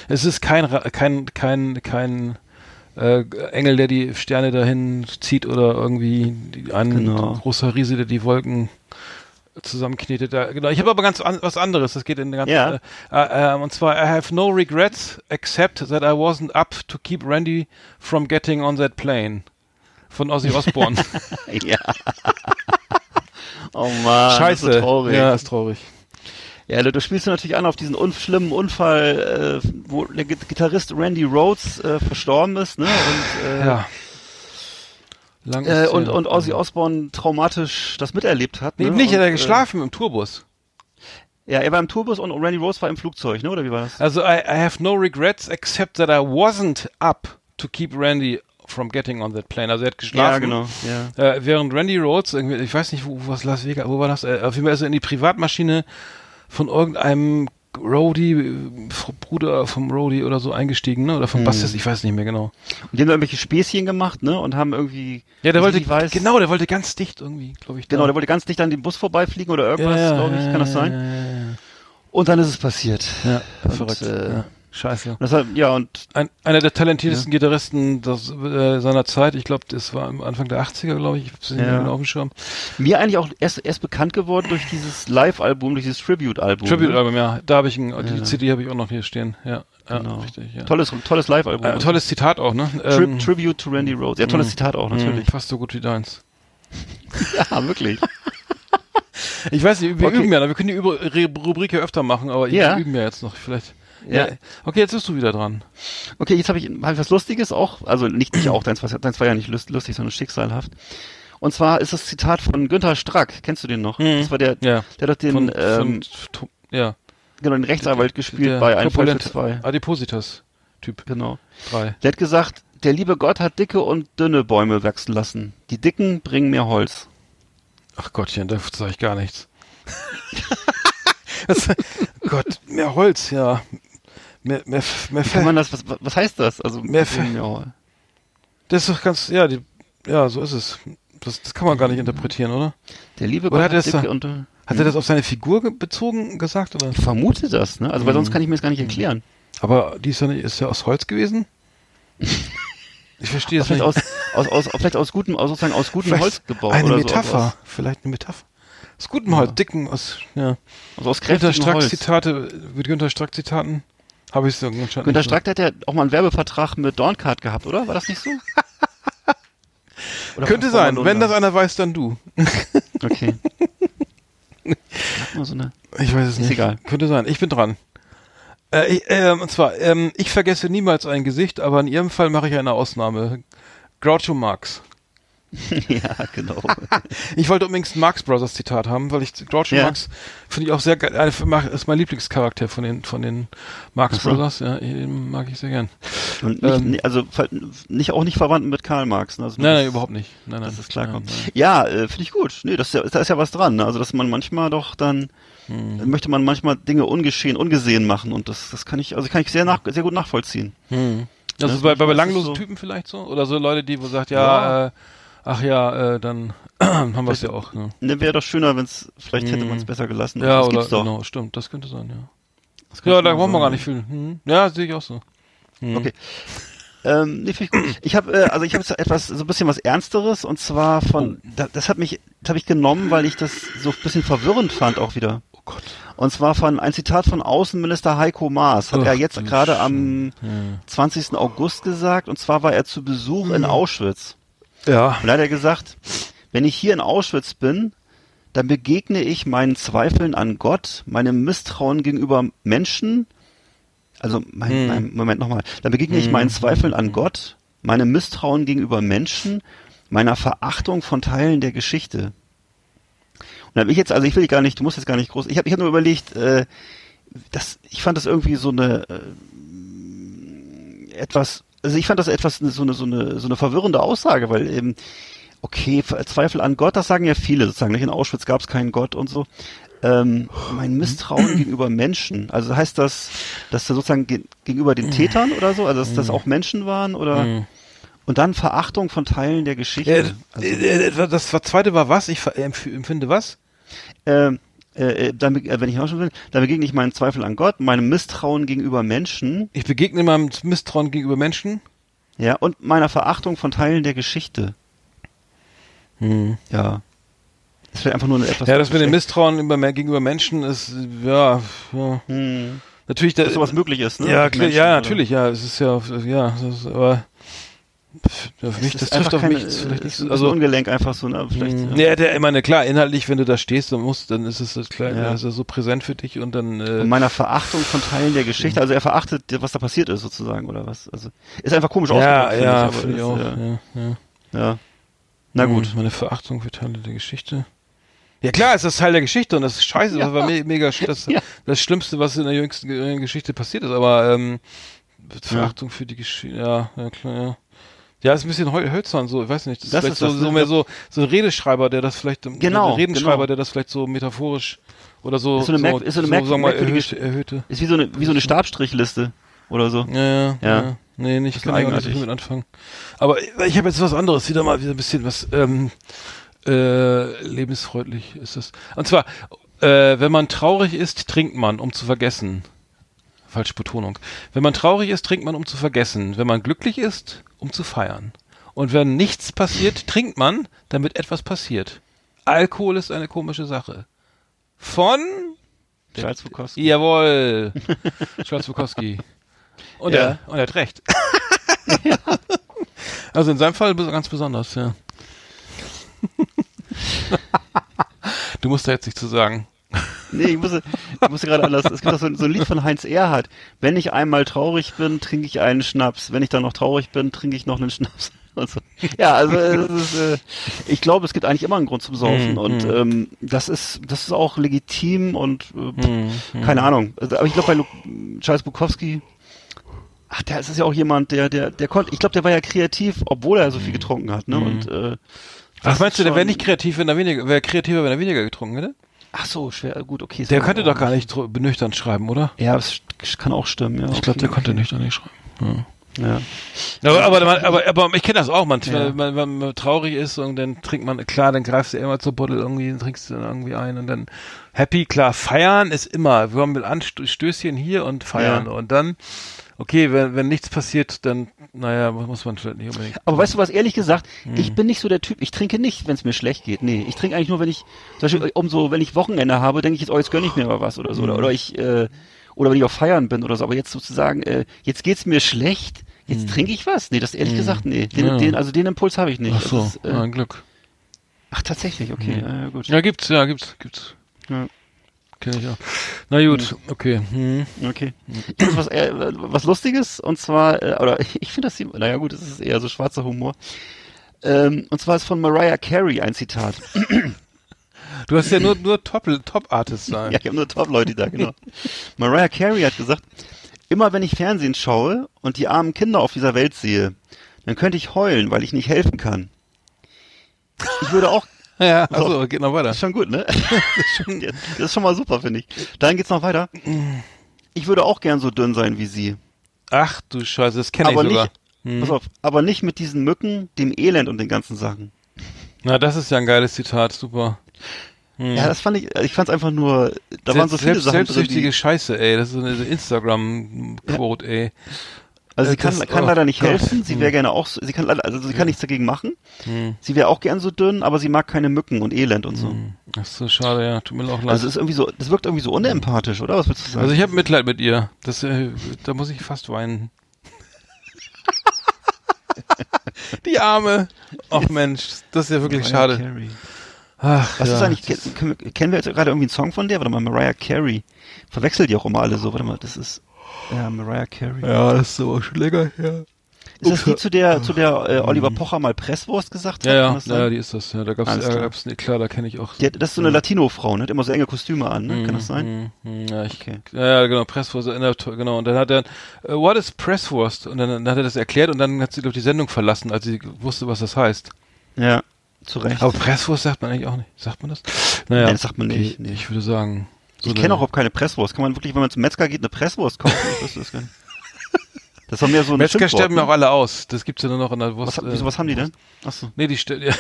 Es ist kein, kein, kein, kein äh, Engel, der die Sterne dahin zieht oder irgendwie ein Genau. großer Riese, der die Wolken zusammenknetet. Da, genau. Ich habe aber ganz an, was anderes. Das geht in ganz, Ja. äh, äh, und zwar I have no regrets except that I wasn't up to keep Randy from getting on that plane. Von Ozzy Osbourne. (laughs) Ja. oh man, Scheiße. Das ist so traurig. Ja, ist traurig. Ja, du spielst du natürlich an auf diesen un schlimmen Unfall, äh, wo der Git- Gitarrist Randy Rhodes äh, verstorben ist, ne? Und, äh, Ja. Lang Äh, und, und Ozzy Osbourne traumatisch das miterlebt hat. Nee, ne? nicht, er hat äh, geschlafen im Tourbus. Ja, er war im Tourbus und Randy Rhodes war im Flugzeug, ne? Oder wie war das? Also, I, I have no regrets except that I wasn't up to keep Randy from getting on that plane. Also, er hat geschlafen. Ja, genau. Ja. Äh, während Randy Rhodes, irgendwie, ich weiß nicht, wo, was Las Vegas, wo war das? Äh, auf jeden Fall ist er in die Privatmaschine von irgendeinem Roadie, äh, Bruder vom Roadie oder so eingestiegen, ne? Oder vom Hm. Bassist, ich weiß nicht mehr genau. Und die haben da irgendwelche Späßchen gemacht, ne? Und haben irgendwie. Ja, der wollte, ich weiß, genau, der wollte ganz dicht irgendwie, glaube ich. Genau, da. der wollte ganz dicht an dem Bus vorbeifliegen oder irgendwas, ja, glaube ich. Kann das sein? Ja, Und dann ist es passiert. ja, ja. Und, verrückt. äh, ja. Scheiße. Und deshalb, ja, und Ein, einer der talentiertesten Gitarristen das, äh, seiner Zeit. Ich glaube, das war am Anfang der 80er, glaube ich. Ich hab's nicht Ja. mehr genau auf dem Schirm. mir eigentlich auch erst, erst bekannt geworden durch dieses Live-Album, durch dieses Tribute-Album. ne? Tribute-Album, ja. Da habe ich ein, die Ja. CD habe ich auch noch hier stehen. Ja, ja Genau. richtig. Ja. Tolles, tolles Live-Album. Äh, tolles Zitat auch, ne? Tri Ähm, Tribute to Randy Rhodes. Ja, tolles Mhm. Zitat auch, mh, natürlich. Fast so gut wie deins. (laughs) Ja, wirklich. Ich weiß nicht, wir Okay. üben ja, wir können die Rubrik ja öfter machen, aber Ja. wir üben ja jetzt noch vielleicht. Ja. Okay, jetzt bist du wieder dran. Okay, jetzt habe ich, ich was Lustiges auch, also nicht, nicht auch, deins, war- deins war ja nicht lust- lustig, sondern schicksalhaft. Und zwar ist das Zitat von Günther Strack, kennst du den noch? Mhm. Das war der, Ja. der hat doch den, Von, ähm, von, ja. genau, den Rechtsanwalt gespielt Der bei Ein Fall für zwei. Adipositas-Typ. Genau. Drei. Der hat gesagt, der liebe Gott hat dicke und dünne Bäume wachsen lassen. Die dicken bringen mehr Holz. Ach Gottchen, da sage ich gar nichts. (laughs) das, Gott, mehr Holz, ja. Mehr, mehr, mehr kann man das, was, was heißt das? Also, Mehr Holz. Das ist doch ganz, ja, die, ja, so ist es. Das, das kann man gar nicht interpretieren, oder? Der liebe Oder Gott hat hat er das und. Hat er das auf seine Figur ge- bezogen gesagt, oder? Ich vermute das, ne? Also, weil Mhm. sonst kann ich mir das gar nicht erklären. Aber die ist ja nicht, ist ja aus Holz gewesen? (laughs) Ich verstehe es Vielleicht nicht. aus, aus, aus, vielleicht aus gutem, aus, sozusagen aus gutem Vielleicht Holz gebaut Eine oder Metapher. so. Aus, Vielleicht eine Metapher. Aus gutem Holz, dicken, aus, ja. also aus kräftigem Holz. Zitate, mit Günter Strack Zitaten habe ich so anscheinend Günter. Strack, hat ja auch mal einen Werbevertrag mit Dorncard gehabt, oder? War das nicht so? Könnte sein. Wenn das einer weiß, dann du. (laughs) Okay. (laughs) So eine, Ich weiß es Ist nicht. egal. Könnte sein. Ich bin dran. Äh, ich, ähm, und zwar, ähm, ich vergesse niemals ein Gesicht, aber in Ihrem Fall mache ich eine Ausnahme. Groucho Marx. (laughs) ja, genau. (laughs) Ich wollte übrigens ein Marx Brothers Zitat haben, weil ich George Ja. Marx finde ich auch sehr geil. Ist mein Lieblingscharakter von den von den Marx Ach so. Brothers. Ja, den mag ich sehr gern. Und nicht, Ähm, also nicht auch nicht verwandt mit Karl Marx. Ne? Also Nein, das- nein, überhaupt nicht. Nein, nein. dass es klarkommt. Nein. Ja, äh, finde ich gut. Nee, das ist ja, da ist ja was dran. Ne? Also dass man manchmal doch dann Hm. möchte man manchmal Dinge ungeschehen, ungesehen machen und das, das kann ich, also kann ich sehr nach, sehr gut nachvollziehen. Hm. Das Also ist bei, bei das belanglosen ist so- Typen vielleicht so? Oder so Leute, die wo sagt, ja, Ja. Äh, ach ja, äh, dann (clears throat) haben wir es ja auch. Ne? Ne, wäre doch schöner, wenn es, vielleicht hätte Hm. man es besser gelassen. Ja, das oder gibt's doch. genau, stimmt, das könnte sein, ja. Ja, da brauchen wir gar nicht viel. Hm. Ja, sehe ich auch so. Hm. Okay. Ähm, nee, ich gut. Ich habe, äh, also ich habe jetzt etwas, so ein bisschen was Ernsteres und zwar von, Oh. da, das hat mich, das habe ich genommen, weil ich das so ein bisschen verwirrend fand auch wieder. Oh Gott. Und zwar von ein Zitat von Außenminister Heiko Maas, hat Ach, er jetzt gerade am Ja. 20. August gesagt, und zwar war er zu Besuch in Auschwitz. Ja. Und da hat er gesagt, wenn ich hier in Auschwitz bin, dann begegne ich meinen Zweifeln an Gott, meinem Misstrauen gegenüber Menschen, also mein, Hm. mein Moment nochmal, dann begegne ich meinen Zweifeln an Gott, meinem Misstrauen gegenüber Menschen, meiner Verachtung von Teilen der Geschichte. Und da habe ich jetzt, also ich will gar nicht, du musst jetzt gar nicht groß, ich habe ich hab nur überlegt, äh, das, ich fand das irgendwie so eine äh, etwas, also ich fand das etwas so eine so eine so eine verwirrende Aussage, weil eben okay Zweifel an Gott, das sagen ja viele sozusagen. Nicht in Auschwitz gab es keinen Gott und so. Ähm, mein Misstrauen gegenüber Menschen, also heißt das, dass da sozusagen ge gegenüber den Tätern oder so, also dass das auch Menschen waren oder und dann Verachtung von Teilen der Geschichte. Äh, also, äh, äh, das zweite war was? Ich empfinde was? ähm, äh, äh, dann, äh, wenn ich auch schon will, dann begegne ich meinen Zweifel an Gott, meinem Misstrauen gegenüber Menschen, Ich begegne meinem Misstrauen gegenüber Menschen. ja, und meiner Verachtung von Teilen der Geschichte. Ja. Das wäre einfach nur eine etwas. Ja, das mit dem Misstrauen über, gegenüber Menschen ist, ja, ja. Hm. natürlich. Da, Dass sowas möglich ist, ne? ja, klar, Menschen, ja, oder? natürlich, ja, es ist ja, ja, ist, aber ja, für mich, das trifft auf keine, mich ist vielleicht nicht so, ein also, ungelenk einfach so, ne? Vielleicht, mh, ja. ja, der, ich meine, klar, inhaltlich, wenn du da stehst, dann musst, dann ist es das klar, Ja. ist er so präsent für dich und dann, äh, Und meiner Verachtung von Teilen der Geschichte, also er verachtet, was da passiert ist, sozusagen, oder was? Also, ist einfach komisch ja, ausgedrückt, ja, ich, ich aber auch, ja, ja. ja. ja. Na gut. Hm, Meine Verachtung für Teile der Geschichte. Ja klar, es ist Teil der Geschichte und das ist scheiße, das war me mega sch- das, (laughs) Ja. das Schlimmste, was in der jüngsten Ge- Geschichte passiert ist, aber ähm, Verachtung für die Geschichte, ja, ja klar, ja. Ja, ist ein bisschen hö- hölzern, so, ich weiß nicht. Das, ist Das vielleicht ist so, das, so mehr so, so ein Redeschreiber, der das vielleicht, Genau, ein Redenschreiber, genau. der das vielleicht so metaphorisch oder so, Ist so eine merk- ist so eine merk- sagen wir mal, erhöht, erhöhte. Ist wie so eine, wie so eine Stabstrichliste oder so. Ja, ja, Ja. ja. Nee, nicht, Ist kann ich auch nicht mit anfangen. Aber ich- ich habe jetzt was anderes, wieder mal wieder ein bisschen was ähm, äh, lebensfreundlich ist das. Und zwar, äh, wenn man traurig ist, trinkt man, um zu vergessen. Falsche Betonung. Wenn man traurig ist, trinkt man, um zu vergessen. Wenn man glücklich ist, um zu feiern. Und wenn nichts passiert, trinkt man, damit etwas passiert. Alkohol ist eine komische Sache. Von Charles Bukowski. Jawohl. (laughs) Charles Bukowski. Und, Ja. er, und er hat recht. (laughs) Also in seinem Fall ganz besonders, ja. (laughs) du musst da jetzt nicht zu sagen. Nee, ich musste, ich musste gerade anders. Es gibt auch so, so ein Lied von Heinz Erhardt. Wenn ich einmal traurig bin, trinke ich einen Schnaps. Wenn ich dann noch traurig bin, trinke ich noch einen Schnaps. (laughs) So. Ja, also ist, äh, ich glaube, es gibt eigentlich immer einen Grund zum Saufen Hm, und hm. ähm, das ist das ist auch legitim und äh, Hm, hm. keine Ahnung. Also, aber ich glaube bei Lu Charles Bukowski, ach, der ist ja auch jemand, der der der konnte. Ich glaube, der war ja kreativ, obwohl er so viel getrunken hat. Ne? Hm. Und äh, Was meinst du, der wäre nicht kreativ, wenn er weniger, wäre kreativer, wenn er weniger getrunken hätte? Ach so, schwer. Gut, okay. Der könnte doch gar nicht benüchternd schreiben, oder? Ja, es kann auch stimmen. Ja, Ich glaube, okay, der konnte okay. nüchtern nicht schreiben. Ja. Aber, aber, aber, aber, aber ich kenne das auch, man, Ja. wenn, man, wenn man traurig ist und dann trinkt man, klar, dann greifst du immer zur Bottle irgendwie, dann trinkst du dann irgendwie ein und dann happy, klar, feiern ist immer, wir haben mit Anstößchen hier und feiern Ja. und dann, okay, wenn, wenn nichts passiert, dann, naja, muss man vielleicht nicht unbedingt. Aber weißt du was, ehrlich gesagt, Hm. ich bin nicht so der Typ, ich trinke nicht, wenn es mir schlecht geht. Nee, ich trinke eigentlich nur, wenn ich, zum Beispiel, um so, wenn ich Wochenende habe, denke ich jetzt, oh, jetzt gönne ich mir mal was oder so. Hm. Oder, oder ich, äh, oder wenn ich auf Feiern bin oder so. Aber jetzt sozusagen, äh, jetzt geht's mir schlecht, jetzt trinke ich was. Nee, das ehrlich gesagt, nee. Den, Hm. Ja. den, also den Impuls habe ich nicht. Ach so, Das ist, äh, ja, Glück. ach, tatsächlich, okay, Hm. ja, gut. Ja, gibt's, ja, gibt's, gibt's. Ja. Kenn ich auch. Na gut, okay. Hm. Okay. Hab was, äh, was Lustiges und zwar, äh, oder (laughs) ich, finde das, naja gut, das ist eher so schwarzer Humor. Ähm, und zwar ist von Mariah Carey ein Zitat. (clears throat) Du hast ja nur, nur Top, Top-Artists sein. Ja, ich habe nur Top-Leute da, genau. (laughs) Mariah Carey hat gesagt, immer wenn ich Fernsehen schaue und die armen Kinder auf dieser Welt sehe, dann könnte ich heulen, weil ich nicht helfen kann. Ich würde auch, Ja, also geht noch weiter. das ist schon gut, ne? (laughs) Das ist schon, mal super, finde ich. Dann geht's noch weiter. Ich würde auch gern so dünn sein wie sie. Ach du Scheiße, das kenne ich Aber sogar. nicht, pass auf, aber nicht mit diesen Mücken, dem Elend und den ganzen Sachen. Na, das ist ja ein geiles Zitat, super. Ja, das fand ich, ich fand es einfach nur, da waren so viele Selbst, Sachen drin, Selbstsüchtige Scheiße, ey. Das ist so eine Instagram-Quote, ey. Also sie kann, das- kann oh leider nicht Gott. helfen, sie wäre gerne auch, so, sie kann leider, also sie kann nichts dagegen machen. Sie wäre auch gern so dünn, aber sie mag keine Mücken und Elend und so. Ach so, schade, ja. Tut mir auch leid. Also es ist irgendwie so, das wirkt irgendwie so unempathisch, oder? Was willst du sagen? Also ich habe Mitleid mit ihr. Das, äh, da muss ich fast weinen. (laughs) Die Arme. Ach Mensch, das ist ja wirklich Mariah schade. Carey. Ach, Was ja. ist eigentlich, kennen wir jetzt gerade irgendwie einen Song von der? Warte mal, Mariah Carey. Verwechselt die auch immer alle so. Warte mal, das ist, ja, Mariah Carey. Ja, das ist aber schon länger her. Ist das die, zu der, zu der äh, Oliver Pocher mal Presswurst gesagt hat? Ja, ja, ja, ja, die ist das. Ja, da gab's, Alles äh, klar. gab's, nee, klar, da kenne ich auch. Die hat, das ist so eine Latino-Frau, ne? Hat immer so enge Kostüme an, ne? Kann das sein? Mm, Ja, ich, Okay. ja, ja, genau, Presswurst, genau. Und dann hat er, äh, what is Presswurst? Und dann, dann hat er das erklärt und dann hat sie, glaube ich, die Sendung verlassen, als sie wusste, was das heißt. Ja, zu Recht. Aber Presswurst sagt man eigentlich auch nicht. Sagt man das? Naja. Nein, das sagt man nicht, okay, nee. Ich würde sagen. So ich kenne auch überhaupt keine Presswurst. Kann man wirklich, wenn man zum Metzger geht, eine Presswurst kaufen? Das gar nicht. Das war mehr so ein Metzger sterben ja ne? auch alle aus. Das gibt's ja nur noch in der Wurst. Was, wieso, was haben die denn? Achso. Nee, die sterben. (laughs)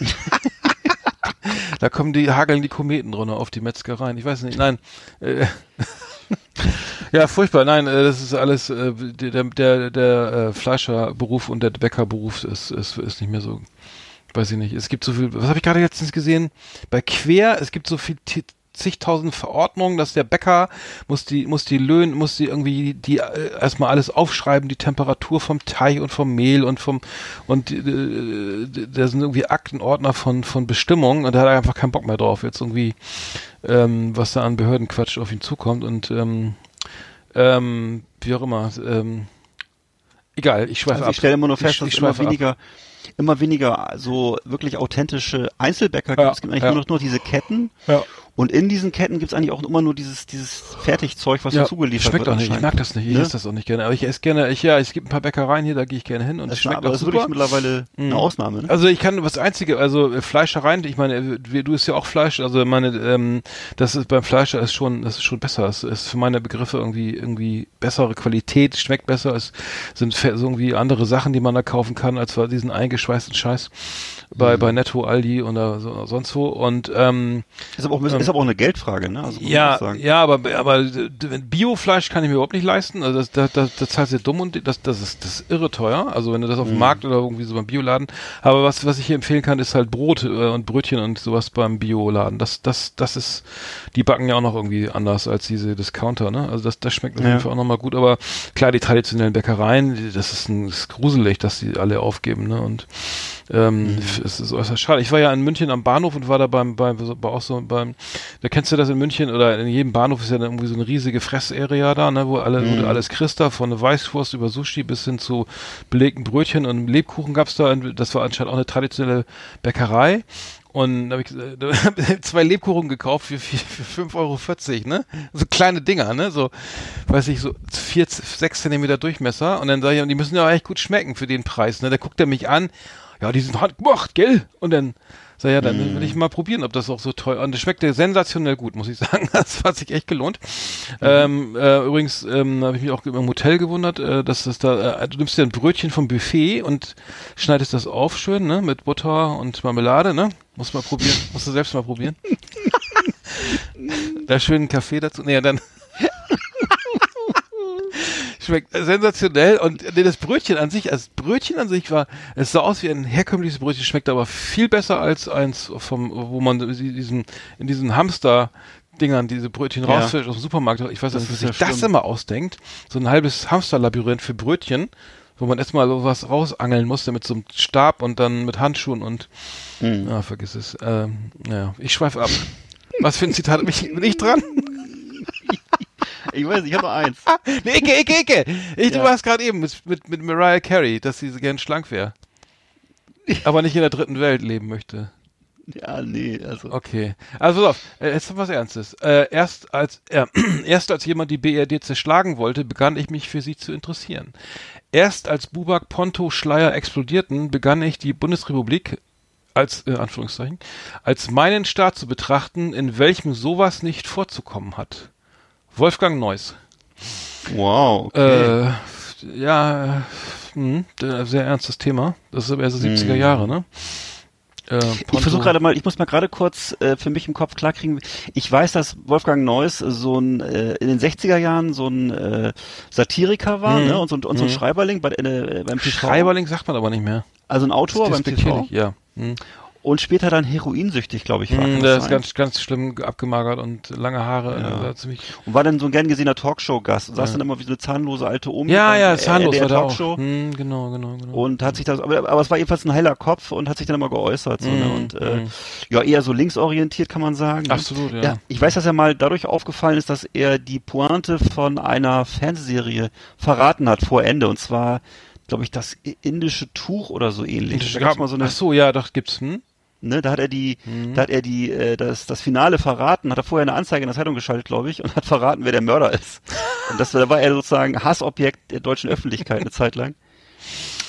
Ja. da kommen die, hageln die Kometen drunter auf die Metzgereien. Ich weiß nicht, nein. Äh, (laughs) ja, furchtbar. Nein, äh, das ist alles, äh, der, der, der äh, Fleischerberuf und der Bäckerberuf ist, ist, ist nicht mehr so, weiß ich nicht. Es gibt so viel, was habe ich gerade letztens gesehen? Bei Quer, es gibt so viel Ti- zigtausend Verordnungen, dass der Bäcker muss die, muss die Löhne, muss die irgendwie, die äh, erstmal alles aufschreiben, die Temperatur vom Teig und vom Mehl und vom, und äh, da sind irgendwie Aktenordner von, von Bestimmungen und da hat er einfach keinen Bock mehr drauf, jetzt irgendwie, ähm, was da an Behördenquatsch auf ihn zukommt und, ähm, ähm, wie auch immer, ähm, egal, ich schweife Also ab. ich stelle immer nur fest, ich, dass immer schweife ab. weniger, immer weniger so wirklich authentische Einzelbäcker gibt. Ja, es gibt eigentlich ja. nur noch nur diese Ketten. Ja. Und in diesen Ketten gibt es eigentlich auch immer nur dieses, dieses Fertigzeug, was Ja, zugeliefert schmeckt wird. auch nicht. Ich mag das nicht. Ich Ne? esse das auch nicht gerne. Aber ich esse gerne, ich, ja, es gibt ein paar Bäckereien hier, da gehe ich gerne hin und Das es ist, schmeckt aber auch das ist wirklich super. mittlerweile eine Mhm. Ausnahme. Ne? Also ich kann das einzige, also äh, Fleischereien, ich meine, du isst ja auch Fleisch, also meine, ähm, das ist beim Fleisch ist schon, das ist schon besser. Es ist für meine Begriffe irgendwie irgendwie bessere Qualität, schmeckt besser. Es sind irgendwie andere Sachen, die man da kaufen kann, als diesen eingeschweißten Scheiß bei Mhm. bei Netto, Aldi oder so, sonst wo. Und ähm, Ist aber auch, bisschen- ist aber auch eine Geldfrage, ne? Also ja, ja, aber aber Biofleisch kann ich mir überhaupt nicht leisten. Also das, das, das, das zahlst du dumm und das, das ist das ist irre teuer. Also wenn du das auf Mhm. dem Markt oder irgendwie so beim Bioladen. Aber was was ich hier empfehlen kann, ist halt Brot äh, und Brötchen und sowas beim Bioladen. Das das das ist, die backen ja auch noch irgendwie anders als diese Discounter. Ne? Also das das schmeckt auf Ja. jeden Fall auch noch mal gut. Aber klar, die traditionellen Bäckereien, das ist, ein, das ist gruselig, dass die alle aufgeben. Ne? Und ähm, Mhm. Es ist äußerst schade. Ich war ja in München am Bahnhof und war da beim, beim, war auch so beim, da kennst du das in München oder in jedem Bahnhof ist ja dann irgendwie so eine riesige Fressarea da, ne, wo alle, wo Mhm. du alles kriegst da, von Weißwurst über Sushi bis hin zu belegten Brötchen und Lebkuchen gab's da. Das war anscheinend auch eine traditionelle Bäckerei. Und da habe ich äh, (laughs) da hab zwei Lebkuchen gekauft für, für, für 5,40 Euro, ne? So kleine Dinger, ne? So, weiß ich, so vier, sechs Zentimeter Durchmesser. Und dann sage ich, die müssen ja echt gut schmecken für den Preis, ne? Da guckt er mich an, ja, die sind hart gemacht, gell? Und dann sag ich, ja, dann will ich mal probieren, ob das auch so teuer Und das schmeckte sensationell gut, muss ich (laughs) sagen. Das hat sich echt gelohnt. Ähm, äh, übrigens ähm, habe ich mich auch im Hotel gewundert, äh, dass das da, äh, du nimmst dir ein Brötchen vom Buffet und schneidest das auf schön, ne? Mit Butter und Marmelade, ne? Muss mal probieren. Musst du selbst mal probieren. (laughs) da schön einen Kaffee dazu. Nee, dann. (laughs) Schmeckt sensationell und nee, das Brötchen an sich, das Brötchen an sich war, es sah aus wie ein herkömmliches Brötchen, schmeckt aber viel besser als eins vom, wo man diesen, in diesen Hamster Dingern diese Brötchen Ja. rausfischt aus dem Supermarkt. Ich weiß nicht, wie sich das immer ausdenkt. So ein halbes Hamsterlabyrinth für Brötchen, wo man erstmal sowas rausangeln musste mit so einem Stab und dann mit Handschuhen und Mhm. ja, vergiss es. Ähm, ja, ich schweife ab. Was für ein Zitat bin ich, bin ich dran? Ich weiß, nicht, ich habe nur eins. Nee, Icke, Icke, Icke. Ich, Du Ja. warst gerade eben mit, mit, mit Mariah Carey, dass sie so gern schlank wäre. aber nicht in der dritten Welt leben möchte. Ja, nee, also. Okay. Also pass auf, äh, jetzt was Ernstes. Äh, erst als äh, (clears throat) erst als jemand die BRD zerschlagen wollte, begann ich mich für sie zu interessieren. Erst als Bubak, Ponto, Schleier explodierten, begann ich die Bundesrepublik als äh, Anführungszeichen als meinen Staat zu betrachten, in welchem sowas nicht vorzukommen hat. Wolfgang Neuss. Wow. Okay. Äh, ja, mh, äh, sehr ernstes Thema. Das ist aber erst 70er Jahre, ne? Äh, Ich versuche gerade mal, ich muss mal gerade kurz äh, für mich im Kopf klarkriegen. Ich weiß, dass Wolfgang Neuss so ein äh, in den 60er Jahren so ein äh, Satiriker war, ne? Und so, ein- und so ein Schreiberling bei, äh, beim TV. Schreiberling sagt man aber nicht mehr. Also ein Autor beim TV. Ja. Hm. Und später dann heroinsüchtig, glaube ich, war. Hm, Kann der ist sein? ganz, ganz schlimm abgemagert und lange Haare. Ja. war ziemlich Und war dann so ein gern gesehener Talkshow-Gast. Und saß dann immer wie so eine zahnlose alte Omi. ja, ja, zahnlos NDR war der auch. Talkshow. Hm, genau, genau, genau. Und hat sich das, aber, aber es war jedenfalls ein heller Kopf und hat sich dann immer geäußert. So, ne? Mhm, Und äh, mhm. ja, eher so linksorientiert kann man sagen. ne? Absolut, ja. Ich weiß, dass er mal dadurch aufgefallen ist, dass er die Pointe von einer Fernsehserie verraten hat vor Ende. Und zwar, glaube ich, das indische Tuch oder so ähnlich. Da gab's mal so eine, Ach so, ja, doch gibt's. Hm? Ne, da hat er die, Mhm. da hat er die, äh, das, das Finale verraten, hat er vorher eine Anzeige in der Zeitung geschaltet, glaube ich, und hat verraten, wer der Mörder ist. Und das da war er sozusagen Hassobjekt der deutschen Öffentlichkeit eine Zeit lang.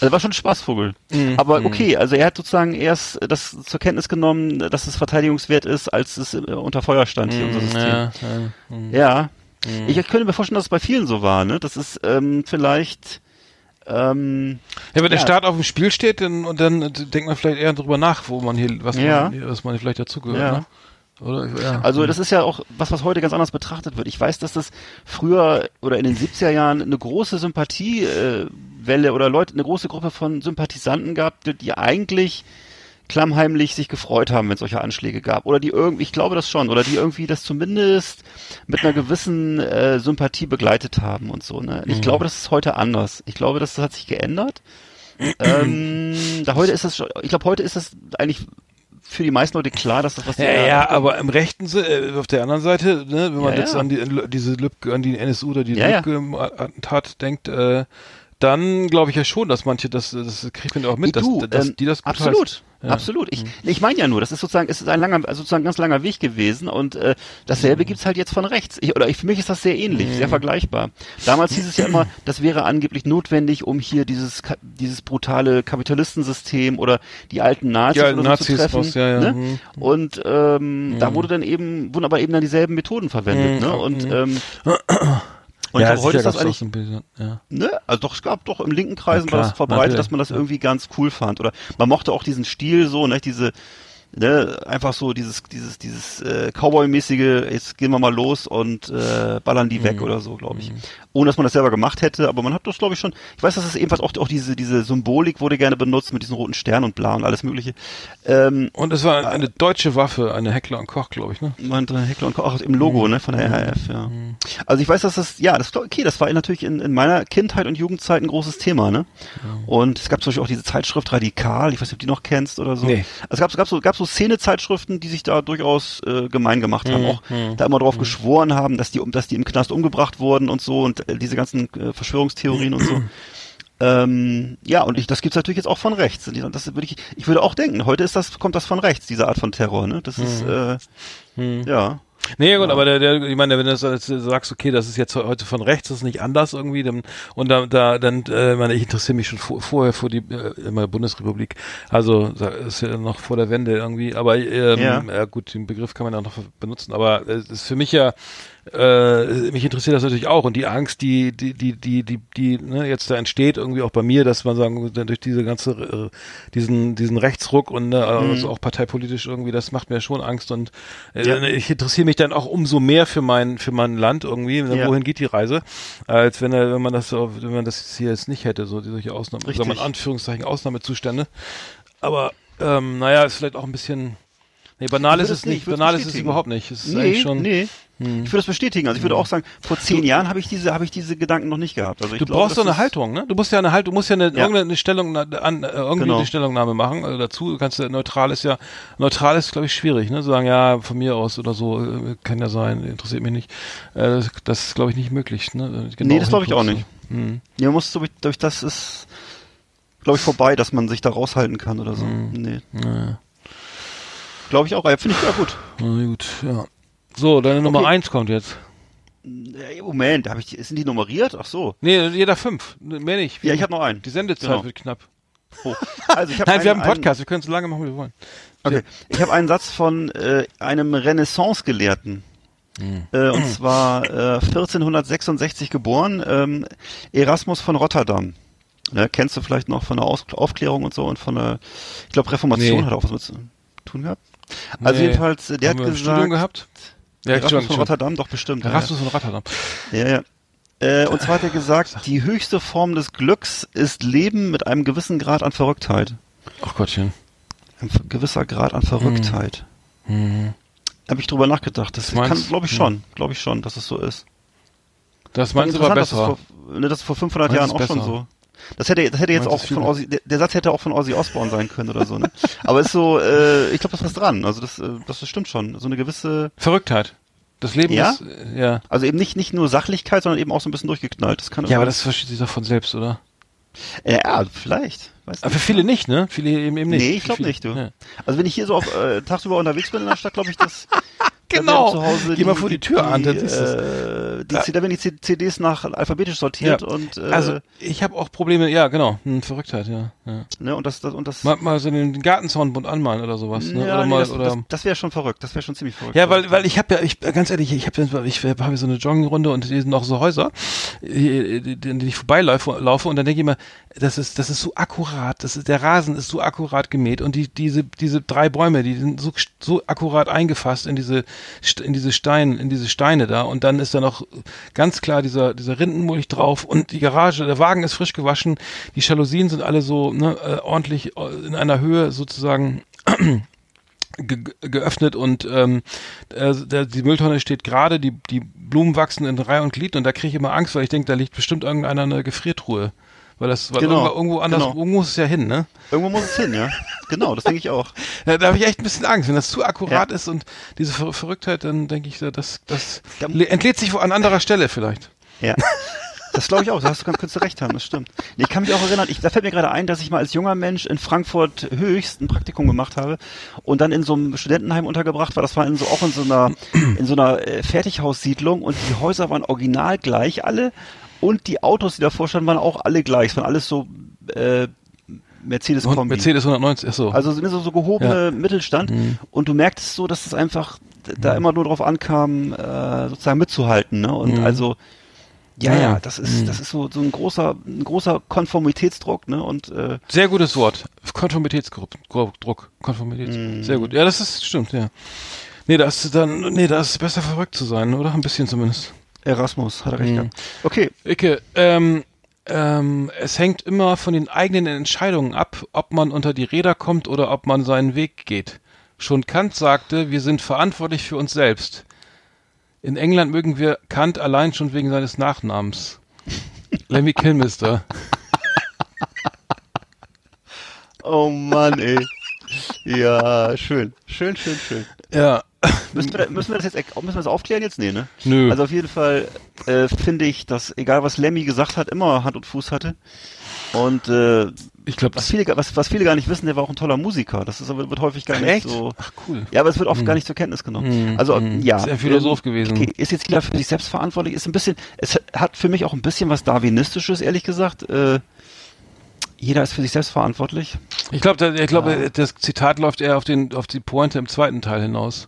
Also war schon ein Spaßvogel. Mhm. Aber okay, also er hat sozusagen erst das zur Kenntnis genommen, dass es verteidigungswert ist, als es äh, unter Feuer stand, hier unser System. Ja, ja. Ja. Ich könnte mir vorstellen, dass es bei vielen so war, ne? Das ist ähm, vielleicht ähm, ja, wenn der Ja. Staat auf dem Spiel steht, dann, und dann denkt man vielleicht eher drüber nach, wo man hier, was Ja. man, hier- was man vielleicht dazugehört, Ja. ne? Oder? Ja. Also das ist ja auch was, was heute ganz anders betrachtet wird. Ich weiß, dass das früher oder in den 70er Jahren eine große Sympathiewelle Welle oder Leute, eine große Gruppe von Sympathisanten gab, die, die eigentlich klammheimlich sich gefreut haben, wenn es solche Anschläge gab. Oder die irgendwie, ich glaube das schon, oder die irgendwie das zumindest mit einer gewissen äh, Sympathie begleitet haben und so. Ne? Ich glaube, das ist heute anders. Ich glaube, das hat sich geändert. ähm, da heute ist das schon, ich glaube, heute ist das eigentlich für die meisten Leute klar, dass das was die- Ja, ja, aber im rechten äh, auf der anderen Seite, ne, wenn man Ja, jetzt ja. an die diese Lübcke, an die NSU oder die ja. Lübcke-Attentat denkt, äh, dann glaube ich ja schon, dass manche das, das kriegt man ja auch mit, dass, du, dass ähm, die das brutal- absolut, Ja. Mhm. absolut. Ich, ich meine ja nur, das ist sozusagen, es ist ein langer, also sozusagen ein ganz langer Weg gewesen und äh, dasselbe gibt's halt jetzt von rechts. Ich, oder ich, für mich ist das sehr ähnlich, Mhm. sehr vergleichbar. Damals hieß es ja immer, (laughs) das wäre angeblich notwendig, um hier dieses dieses brutale Kapitalistensystem oder die alten Nazis, Die alten so zu Nazis treffen. raus, ja, ja, Ne? mhm. Und ähm, da wurde dann eben, wurden aber eben dann dieselben Methoden verwendet. Mhm, Ne? Und mhm. ähm, (clears throat) und ja, ich glaube, heute ist das eigentlich bisschen, ja. Ne? Also doch, es gab doch im linken Kreisen Ja, war klar, das verbreitet, natürlich, dass man das irgendwie ganz cool fand. Oder man mochte auch diesen Stil so, ne, diese, ne, einfach so dieses, dieses, dieses äh, Cowboy-mäßige, jetzt gehen wir mal los und äh, ballern die Mhm. weg oder so, glaube ich. Ohne dass man das selber gemacht hätte, aber man hat das, glaube ich, schon. Ich weiß, dass es ebenfalls auch, auch diese, diese Symbolik wurde gerne benutzt mit diesen roten Sternen und bla und alles mögliche. Ähm, Und es war eine deutsche Waffe, eine Heckler und Koch, glaube ich, ne? meinte Heckler und Koch, auch im Logo, ne, von der RAF, ja. Also ich weiß, dass das, ja, das okay, das war natürlich in, in meiner Kindheit und Jugendzeit ein großes Thema, ne? Und es gab zum Beispiel auch diese Zeitschrift Radikal, ich weiß nicht, ob du die noch kennst oder so. Nee. Also es gab, es gab so, gab so Szene-Zeitschriften, die sich da durchaus äh, gemein gemacht haben, auch da immer drauf geschworen haben, dass die, dass die im Knast umgebracht wurden und so und äh, diese ganzen äh, Verschwörungstheorien und so. (clears throat) Ähm, ja, und ich, das gibt's natürlich jetzt auch von rechts. Das würde ich, ich würde auch denken, heute ist das, kommt das von rechts, diese Art von Terror, ne? Das ist, äh, ja. Nee, gut, aber der, der, ich meine, wenn du sagst, okay, das ist jetzt heute von rechts, das ist nicht anders irgendwie, dann, und da, da dann, äh, ich meine, ich interessiere mich schon vor, vorher für die äh, immer Bundesrepublik, also ist ja noch vor der Wende irgendwie, aber ähm, Ja. ja. gut, den Begriff kann man ja noch benutzen, aber äh, es ist für mich ja äh, mich interessiert das natürlich auch und die Angst, die die die die die, die ne, jetzt da entsteht irgendwie auch bei mir, dass man sagen durch diese ganze äh, diesen diesen Rechtsruck und ne, also auch parteipolitisch irgendwie, das macht mir schon Angst und äh, Ja. ich interessiere mich dann auch umso mehr für mein für mein Land irgendwie, Ja. wohin geht die Reise, als wenn er wenn man das wenn man das hier jetzt nicht hätte, so solche Ausnahmen, sagen wir in. Anführungszeichen Ausnahmezustände, aber ähm, naja, ist vielleicht auch ein bisschen Nee, banal ist es nicht, Banal ist es überhaupt nicht. Es ist Nee, eigentlich schon. nee. Ich würde das bestätigen. Also ich würde auch sagen, vor zehn Jahren habe ich diese, habe ich diese Gedanken noch nicht gehabt. Also ich Du glaube, brauchst so eine Haltung, ne? Du musst ja eine Haltung, du musst ja eine, Ja. irgendeine Stellungnahme, an, äh, irgendwie Genau. eine Stellungnahme machen äh, dazu. Du kannst ja neutral ist ja neutral ist glaube ich schwierig, ne? Sagen ja von mir aus oder so äh, kann ja sein, interessiert mich nicht. Äh, das, ist glaube ich nicht möglich, ne? Genau Nee, das glaube ich auch nicht. ne? Hm. Ja, man muss durch, durch das ist, glaube ich, vorbei, dass man sich da raushalten kann oder so. Hm. Nee. Naja. Glaube ich auch. Finde ich ja gut. Na gut, ja. So, deine Nummer Okay. eins kommt jetzt. Äh, Moment, hab ich, sind die nummeriert? Ach so. Nee, jeder fünf. Mehr nicht. Ja, ich habe noch einen. Die Sendezeit Genau. wird knapp. Oh. Also ich (laughs) hab Nein, wir haben einen- einen Podcast. Wir können so lange machen, wie wir wollen. Okay. Ich habe einen Satz von äh, einem Renaissance-Gelehrten. Äh, und zwar äh, 1466 geboren, ähm, Erasmus von Rotterdam. Ne, kennst du vielleicht noch von der Aus Aufklärung und so und von der, ich glaube Reformation Nee. hat auch was mit zu tun gehabt. Also Nee. jedenfalls, äh, der Haben hat wir ein Studium gesagt, gehabt? Ja, Erasmus von schon. Rotterdam, doch bestimmt. ja, ja. Erasmus von Rotterdam. Ja, ja. Äh, und zwar hat er gesagt, die höchste Form des Glücks ist Leben mit einem gewissen Grad an Verrücktheit. Ach Gottchen. Ein gewisser Grad an Verrücktheit. Mhm. Habe ich drüber nachgedacht. Das Das kann, glaube ich schon, glaube ich schon, dass es so ist. Das meinst du aber besser. dass es vor, ne, das ist vor 500 Meinst Jahren auch es schon besser? so. Das hätte, das hätte jetzt Meinst auch von Ozzy, der, der Satz hätte auch von Ozzy Osbourne sein können oder so, ne? Aber ist so, äh, ich glaube, das ist was dran. Also das, äh, das stimmt schon. So eine gewisse, Verrücktheit. Das Leben Ja? ist, äh, ja. also eben nicht, nicht nur Sachlichkeit, sondern eben auch so ein bisschen durchgeknallt. Das kann Ja, aber das versteht sich doch von selbst, oder? äh, ja, vielleicht. Weiß Aber für viele nicht, ne? Viele eben, eben nicht. Nee, ich glaube nicht, du. Ja. Also wenn ich hier so auf, äh, tagsüber unterwegs bin in der Stadt, glaube ich, dass Genau. Zu Hause Geh mal vor die Tür an, dann siehst du's. äh, die, Ja. Da werden die CDs nach alphabetisch sortiert Ja. und äh, Also, ich habe auch Probleme, ja, genau. Hm, Verrücktheit, ja. ja. ne, und das, das und das Mal, mal so den Gartenzaunbund anmalen oder sowas, ne? ja, oder nee, mal, das, oder, das, das wäre schon verrückt. Das wäre schon ziemlich verrückt. Ja, weil, weil ich habe ja, ich ganz ehrlich, ich habe ich habe so eine Joggingrunde und hier sind auch so Häuser, die, die ich vorbeilaufe laufe und dann denke ich mir, das ist, das ist so akkurat, das ist, der Rasen ist so akkurat gemäht und die, diese, diese drei Bäume, die sind so, so akkurat eingefasst in diese, in diese Steine, in diese Steine da und dann ist da noch ganz klar dieser, dieser Rindenmulch drauf und die Garage, der Wagen ist frisch gewaschen, die Jalousien sind alle so, ne, äh, ordentlich äh, in einer Höhe sozusagen (clears throat) ge geöffnet und ähm, äh, der, die Mülltonne steht gerade, die, die Blumen wachsen in Reihe und Glied und da kriege ich immer Angst, weil ich denke, da liegt bestimmt irgendeiner eine Gefriertruhe. Weil das, weil Genau, irgendwo, anders, genau. irgendwo muss es ja hin, ne? Irgendwo muss es hin, ja. Genau, das denke ich auch. (laughs) Da, da habe ich echt ein bisschen Angst. Wenn das zu akkurat Ja. ist und diese Ver Verrücktheit, dann denke ich, das, das entlädt sich wo an anderer Stelle vielleicht. Ja. Das glaube ich auch, da hast du ganz kurz recht haben, das stimmt. Nee, Ich kann mich auch erinnern, ich, da fällt mir gerade ein, dass ich mal als junger Mensch in Frankfurt höchst ein Praktikum gemacht habe und dann in so einem Studentenheim untergebracht war. Das war in so auch in so einer in so einer äh, Fertighaussiedlung und die Häuser waren original gleich alle und die Autos, die davor standen, waren auch alle gleich. Es waren alles so äh, Mercedes Kombi. Mercedes 190, ach so. Also sind so, so gehobene Mittelstand Mhm. und du merktest so, dass es einfach da immer nur drauf ankam, äh, sozusagen mitzuhalten, ne? Und Mhm. also ja, Ja, ja, ja. das ist, Mhm. das ist so, so ein großer, ein großer Konformitätsdruck, ne? Und äh, Sehr gutes Wort. Konformitätsdruck. Druck. Konformitäts. Mm. Sehr gut. Ja, das ist stimmt, ja. Nee, da ist dann, nee, da ist es besser verrückt zu sein, oder? Ein bisschen zumindest. Erasmus hat er recht Mhm. gehabt. Okay, Icke, ähm, ähm, es hängt immer von den eigenen Entscheidungen ab, ob man unter die Räder kommt oder ob man seinen Weg geht. Schon Kant sagte, wir sind verantwortlich für uns selbst. In England mögen wir Kant allein schon wegen seines Nachnamens. (laughs) Lemmy Kilmister. oh Mann, ey. Ja, schön, schön, schön, schön. Ja. (laughs) Müssen wir, müssen wir das jetzt, müssen wir das aufklären jetzt? Nee, ne? Nö. Also auf jeden Fall äh, finde ich, dass egal was Lemmy gesagt hat, immer Hand und Fuß hatte. Und äh, ich glaube, was viele, was, was viele gar nicht wissen, der war auch ein toller Musiker. Das ist, wird häufig gar nicht echt? so. Ach cool. Ja, aber es wird oft gar nicht zur Kenntnis genommen. Hm, also hm. ja, Ist er Philosoph ähm, gewesen? Okay, ist jetzt jeder für sich selbst verantwortlich, ist ein bisschen, es hat für mich auch ein bisschen was Darwinistisches, ehrlich gesagt. Äh, jeder ist für sich selbst verantwortlich. Ich glaube, ich glaube, das Zitat läuft eher auf den, auf die Pointe im zweiten Teil hinaus.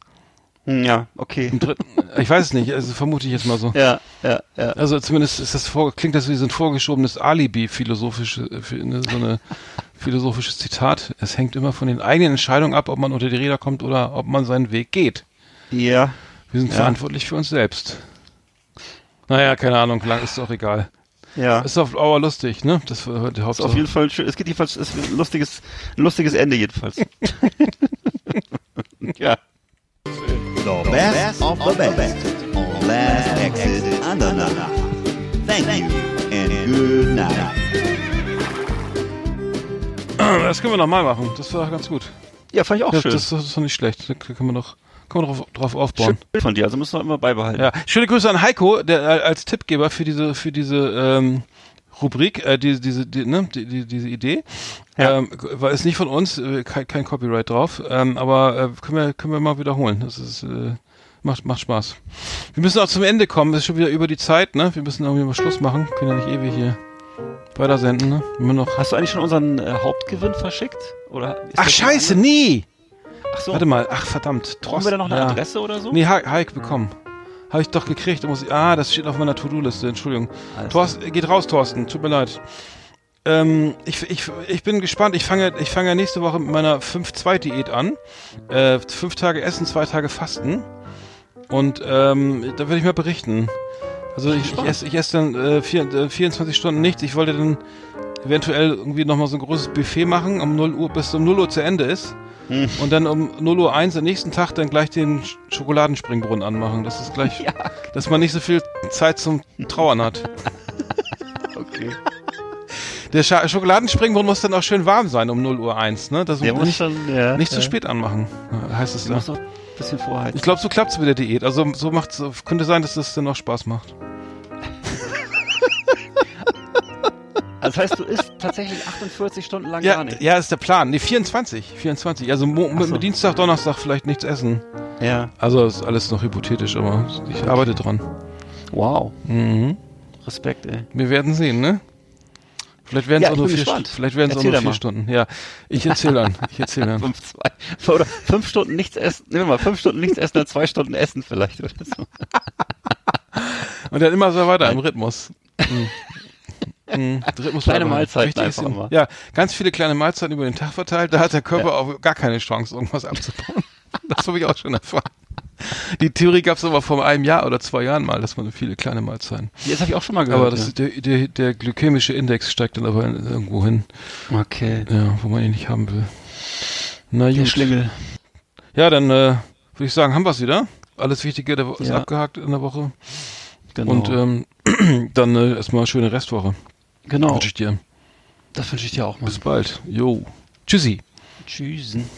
Hm, ja, okay. Im dritten, ich weiß es nicht, also vermute ich jetzt mal so. Ja, ja, ja. Also zumindest ist das vor, klingt das wie so ein vorgeschobenes Alibi philosophische äh, eine, so eine philosophisches Zitat. Es hängt immer von den eigenen Entscheidungen ab, ob man unter die Räder kommt oder ob man seinen Weg geht. Ja, Wir sind Ja. verantwortlich für uns selbst. Naja, keine Ahnung, lang ist auch egal. ja. Ist auf Dauer lustig, ne? Das war heute die Ist Hauptsache. auf jeden Fall schön. Es geht jedenfalls, ist ein lustiges, ein lustiges Ende jedenfalls. (laughs) ja. The best of the best on Last Exit Andernach. Thank you and good night. (clears throat) Das können wir nochmal machen. Das war ganz gut. Ja, fand ich auch Ja, schön. das, das ist doch nicht schlecht. Da kann man doch, kann man drauf, drauf aufbauen. schön von dir, also müssen wir immer beibehalten. Ja, schöne Grüße an Heiko, der äh, als Tippgeber für diese für diese ähm, Rubrik, äh, diese, diese, die, ne, die, die, diese Idee. Ja. Ähm, war ist nicht von uns, äh, kein, kein Copyright drauf, ähm, aber äh, können wir können wir mal wiederholen. Das ist äh, macht macht Spaß. Wir müssen auch zum Ende kommen. Es ist schon wieder über die Zeit, ne? Wir müssen irgendwie mal Schluss machen. Können ja nicht ewig hier weiter senden, ne? Immer noch. Hast du eigentlich schon unseren äh, Hauptgewinn verschickt? Oder Ach das Scheiße, nie. Ach so. Warte mal. Ach verdammt. Brauchen wir da noch eine ja. Adresse oder so? Nee, Heik bekommen. Habe ich doch gekriegt. Muss ich, ah, das steht auf meiner To-Do-Liste. Entschuldigung. Alles Thorsten, geht raus, Thorsten. Tut mir leid. Ähm, ich, ich, ich bin gespannt. Ich fange, ich fange ja nächste Woche mit meiner 5-2-Diät an. Äh, fünf Tage Essen, zwei Tage Fasten. Und ähm, da werde ich mal berichten. Also ich, ich esse ich esse dann äh, vier, äh, 24 Stunden nichts. Ich wollte dann eventuell irgendwie nochmal so ein großes Buffet machen, um 0 Uhr, bis um 0 Uhr zu Ende ist. Und dann um 0 Uhr 1 am nächsten Tag dann gleich den Sch- Schokoladenspringbrunnen anmachen. Das ist gleich, dass man nicht so viel Zeit zum Trauern hat. (laughs) Okay. Der Scha Schokoladenspringbrunnen muss dann auch schön warm sein um 0 Uhr 1, ne? Das muss nicht, schon, ja. nicht zu ja. spät anmachen, heißt es da. muss noch ein bisschen vorhalten. Ich glaube, so klappt's mit der Diät. Also so macht's, so könnte sein, dass das dann auch Spaß macht. Also das heißt, du isst tatsächlich 48 Stunden lang Ja, gar nicht. ja, ist der Plan. Nee, 24. 24. Also so. mit Dienstag, Donnerstag vielleicht nichts essen. Ja. Also ist alles noch hypothetisch, aber ich arbeite dran. Wow. Mhm. Respekt, ey. Wir werden sehen, ne? Vielleicht werden es Ja, auch nur vier. Stunden. Vielleicht werden es auch Erzähl nur vier. Stunden. Ja, ich erzähle dann. Ich erzähle dann. (laughs) Fünf, zwei. Oder fünf Stunden nichts essen. Nehmen wir mal fünf Stunden nichts essen, dann zwei Stunden essen vielleicht oder so. (laughs) Und dann immer so weiter im Rhythmus. Mhm. (laughs) Mhm. (laughs) Kleine. Mahlzeiten einfach ihm- mal. Ja, ganz viele kleine Mahlzeiten über den Tag verteilt. Da hat der Körper auch gar keine Chance, irgendwas abzubauen. (laughs) Das habe ich auch schon erfahren. Die Theorie gab es aber vor einem Jahr oder zwei Jahren mal, dass man viele kleine Mahlzeiten. Das habe ich auch schon mal gehört. Aber das, der, der, der glykämische Index steigt dann aber irgendwo hin, ja. okay. ja, wo man ihn nicht haben will. Na Der gut. Schlingel. Ja, dann äh, würde ich sagen, haben wir es wieder. Alles Wichtige ist Ja. abgehakt in der Woche. Genau. Und ähm, (clears throat) dann äh, erstmal schöne Restwoche. Genau. Wünsche ich dir. Das wünsche ich dir auch mal. Bis bald. Jo. Tschüssi. Tschüssen.